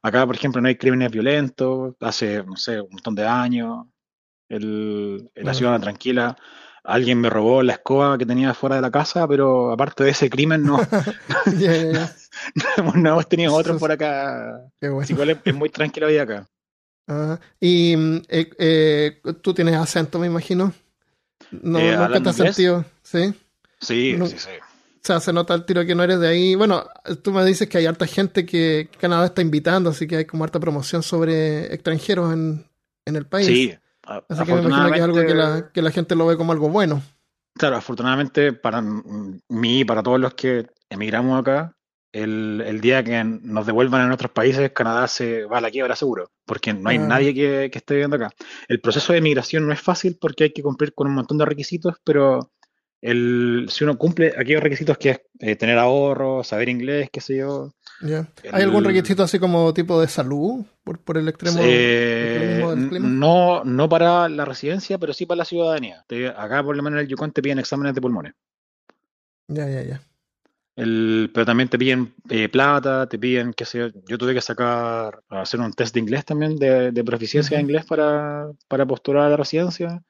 acá, por ejemplo, no hay crímenes violentos, hace, no sé, un montón de años, el, la Claro. ciudad tranquila. Alguien me robó la escoba que tenía fuera de la casa, pero aparte de ese crimen no, no hemos tenido otros por acá. Bueno. Igual es, es muy tranquila la vida acá. Ah, y mm, eh, eh, tú tienes acento, me imagino. No, Eh, nunca ¿hablando te has sentido, ¿sí? Sí, No- sí, sí. O sea, se nota el tiro que no eres de ahí. Bueno, tú me dices que hay harta gente que Canadá está invitando, así que hay como harta promoción sobre extranjeros en, en el país. Sí, Así que me imagino que es algo que la, que la gente lo ve como algo bueno. Claro, afortunadamente para mí y para todos los que emigramos acá, el, el día que nos devuelvan a nuestros países, Canadá se va a la quiebra seguro, porque no hay Ah. nadie que, que esté viviendo acá. El proceso de migración no es fácil porque hay que cumplir con un montón de requisitos, pero el, si uno cumple aquellos requisitos que es eh, tener ahorro, saber inglés, qué sé yo, ¿ya? ¿Hay algún El- requisito así como tipo de salud por, por el extremo, Eh, extremismo del clima? no, no para la residencia, pero sí para la ciudadanía. Te- acá, por lo menos en el Yukon, te piden exámenes de pulmones. Ya, ya, ya. El, pero también te piden eh, plata, te piden, qué sé yo, yo tuve que sacar, hacer un test de inglés también, de, de proficiencia de inglés para, para postular a la residencia.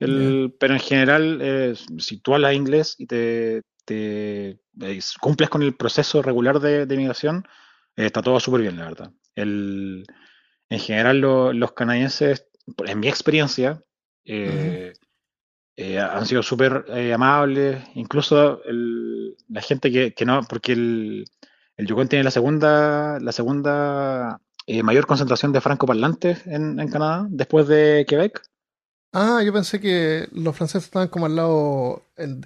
El, Pero en general, eh, si tú hablas inglés y te, te eh, cumples con el proceso regular de, de migración, está todo súper bien, la verdad. El, en general, lo- los canadienses en mi experiencia, eh, eh, han sido súper eh, amables. Incluso el- la gente que, que no, porque el, el Yukon tiene la segunda, la segunda eh, mayor concentración de francoparlantes en, en Canadá, después de Quebec. Ah, yo pensé que los franceses estaban como al lado,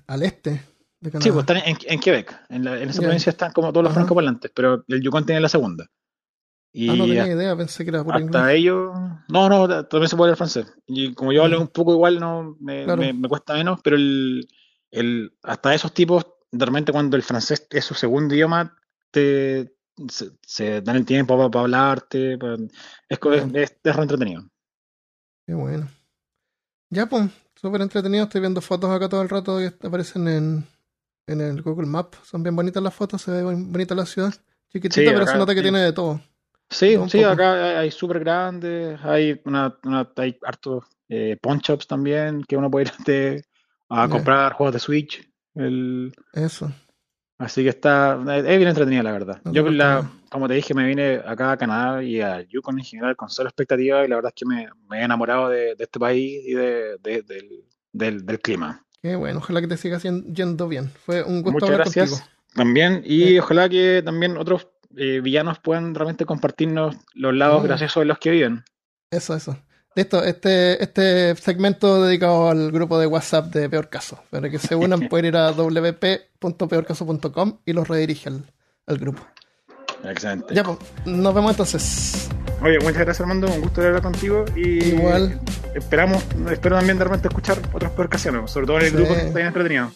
al este de Canadá. Sí, pues están en, en Quebec. En, la- en esa provincia están como todos los Ajá. francoparlantes, pero el Yukon tiene la segunda. Y ah, no tenía hasta- idea, pensé que era por inglés. hasta ellos. No, no, ta- también se puede hablar francés. Y como yo hablo un poco igual, no me, Claro. me- me cuesta menos, pero el, el, hasta esos tipos, de repente cuando el francés es su segundo idioma, te, se, se dan el tiempo para, hablarte. pa- es, es, es, es re entretenido. Qué bueno. Ya, pues, súper entretenido. Estoy viendo fotos acá todo el rato que aparecen en, en el Google Maps. Son bien bonitas las fotos, se ve bonita la ciudad. Chiquitita, Sí, pero se nota que sí. tiene de todo. Sí, sí, acá hay, súper grandes, hay una, una- hay hartos eh, también que uno puede ir a comprar juegos de Switch. El, Eso. Así que está, es bien entretenida, la verdad. No, Yo, la, como te dije, me vine acá a Canadá y a Yukon en general con cero expectativas y la verdad es que me, me he enamorado de, de este país y de, de- del, del, del clima. Qué bueno. Ojalá que te siga yendo bien. Fue un gusto Muchas hablar gracias contigo. también y Sí. ojalá que también otros eh, villanos puedan realmente compartirnos los lados Mm. graciosos de los que viven. Eso, eso. Listo, este, este segmento dedicado al grupo de WhatsApp de Peor Caso. Para que se unan pueden ir a wp.peorcaso.com y los redirige al, al grupo. Excelente. Ya, pues, nos vemos entonces. Oye, muchas gracias Armando, un gusto hablar contigo y Igual. esperamos, espero también de repente escuchar otros podcasts, sobre todo en el Sí. grupo que está bien entretenido.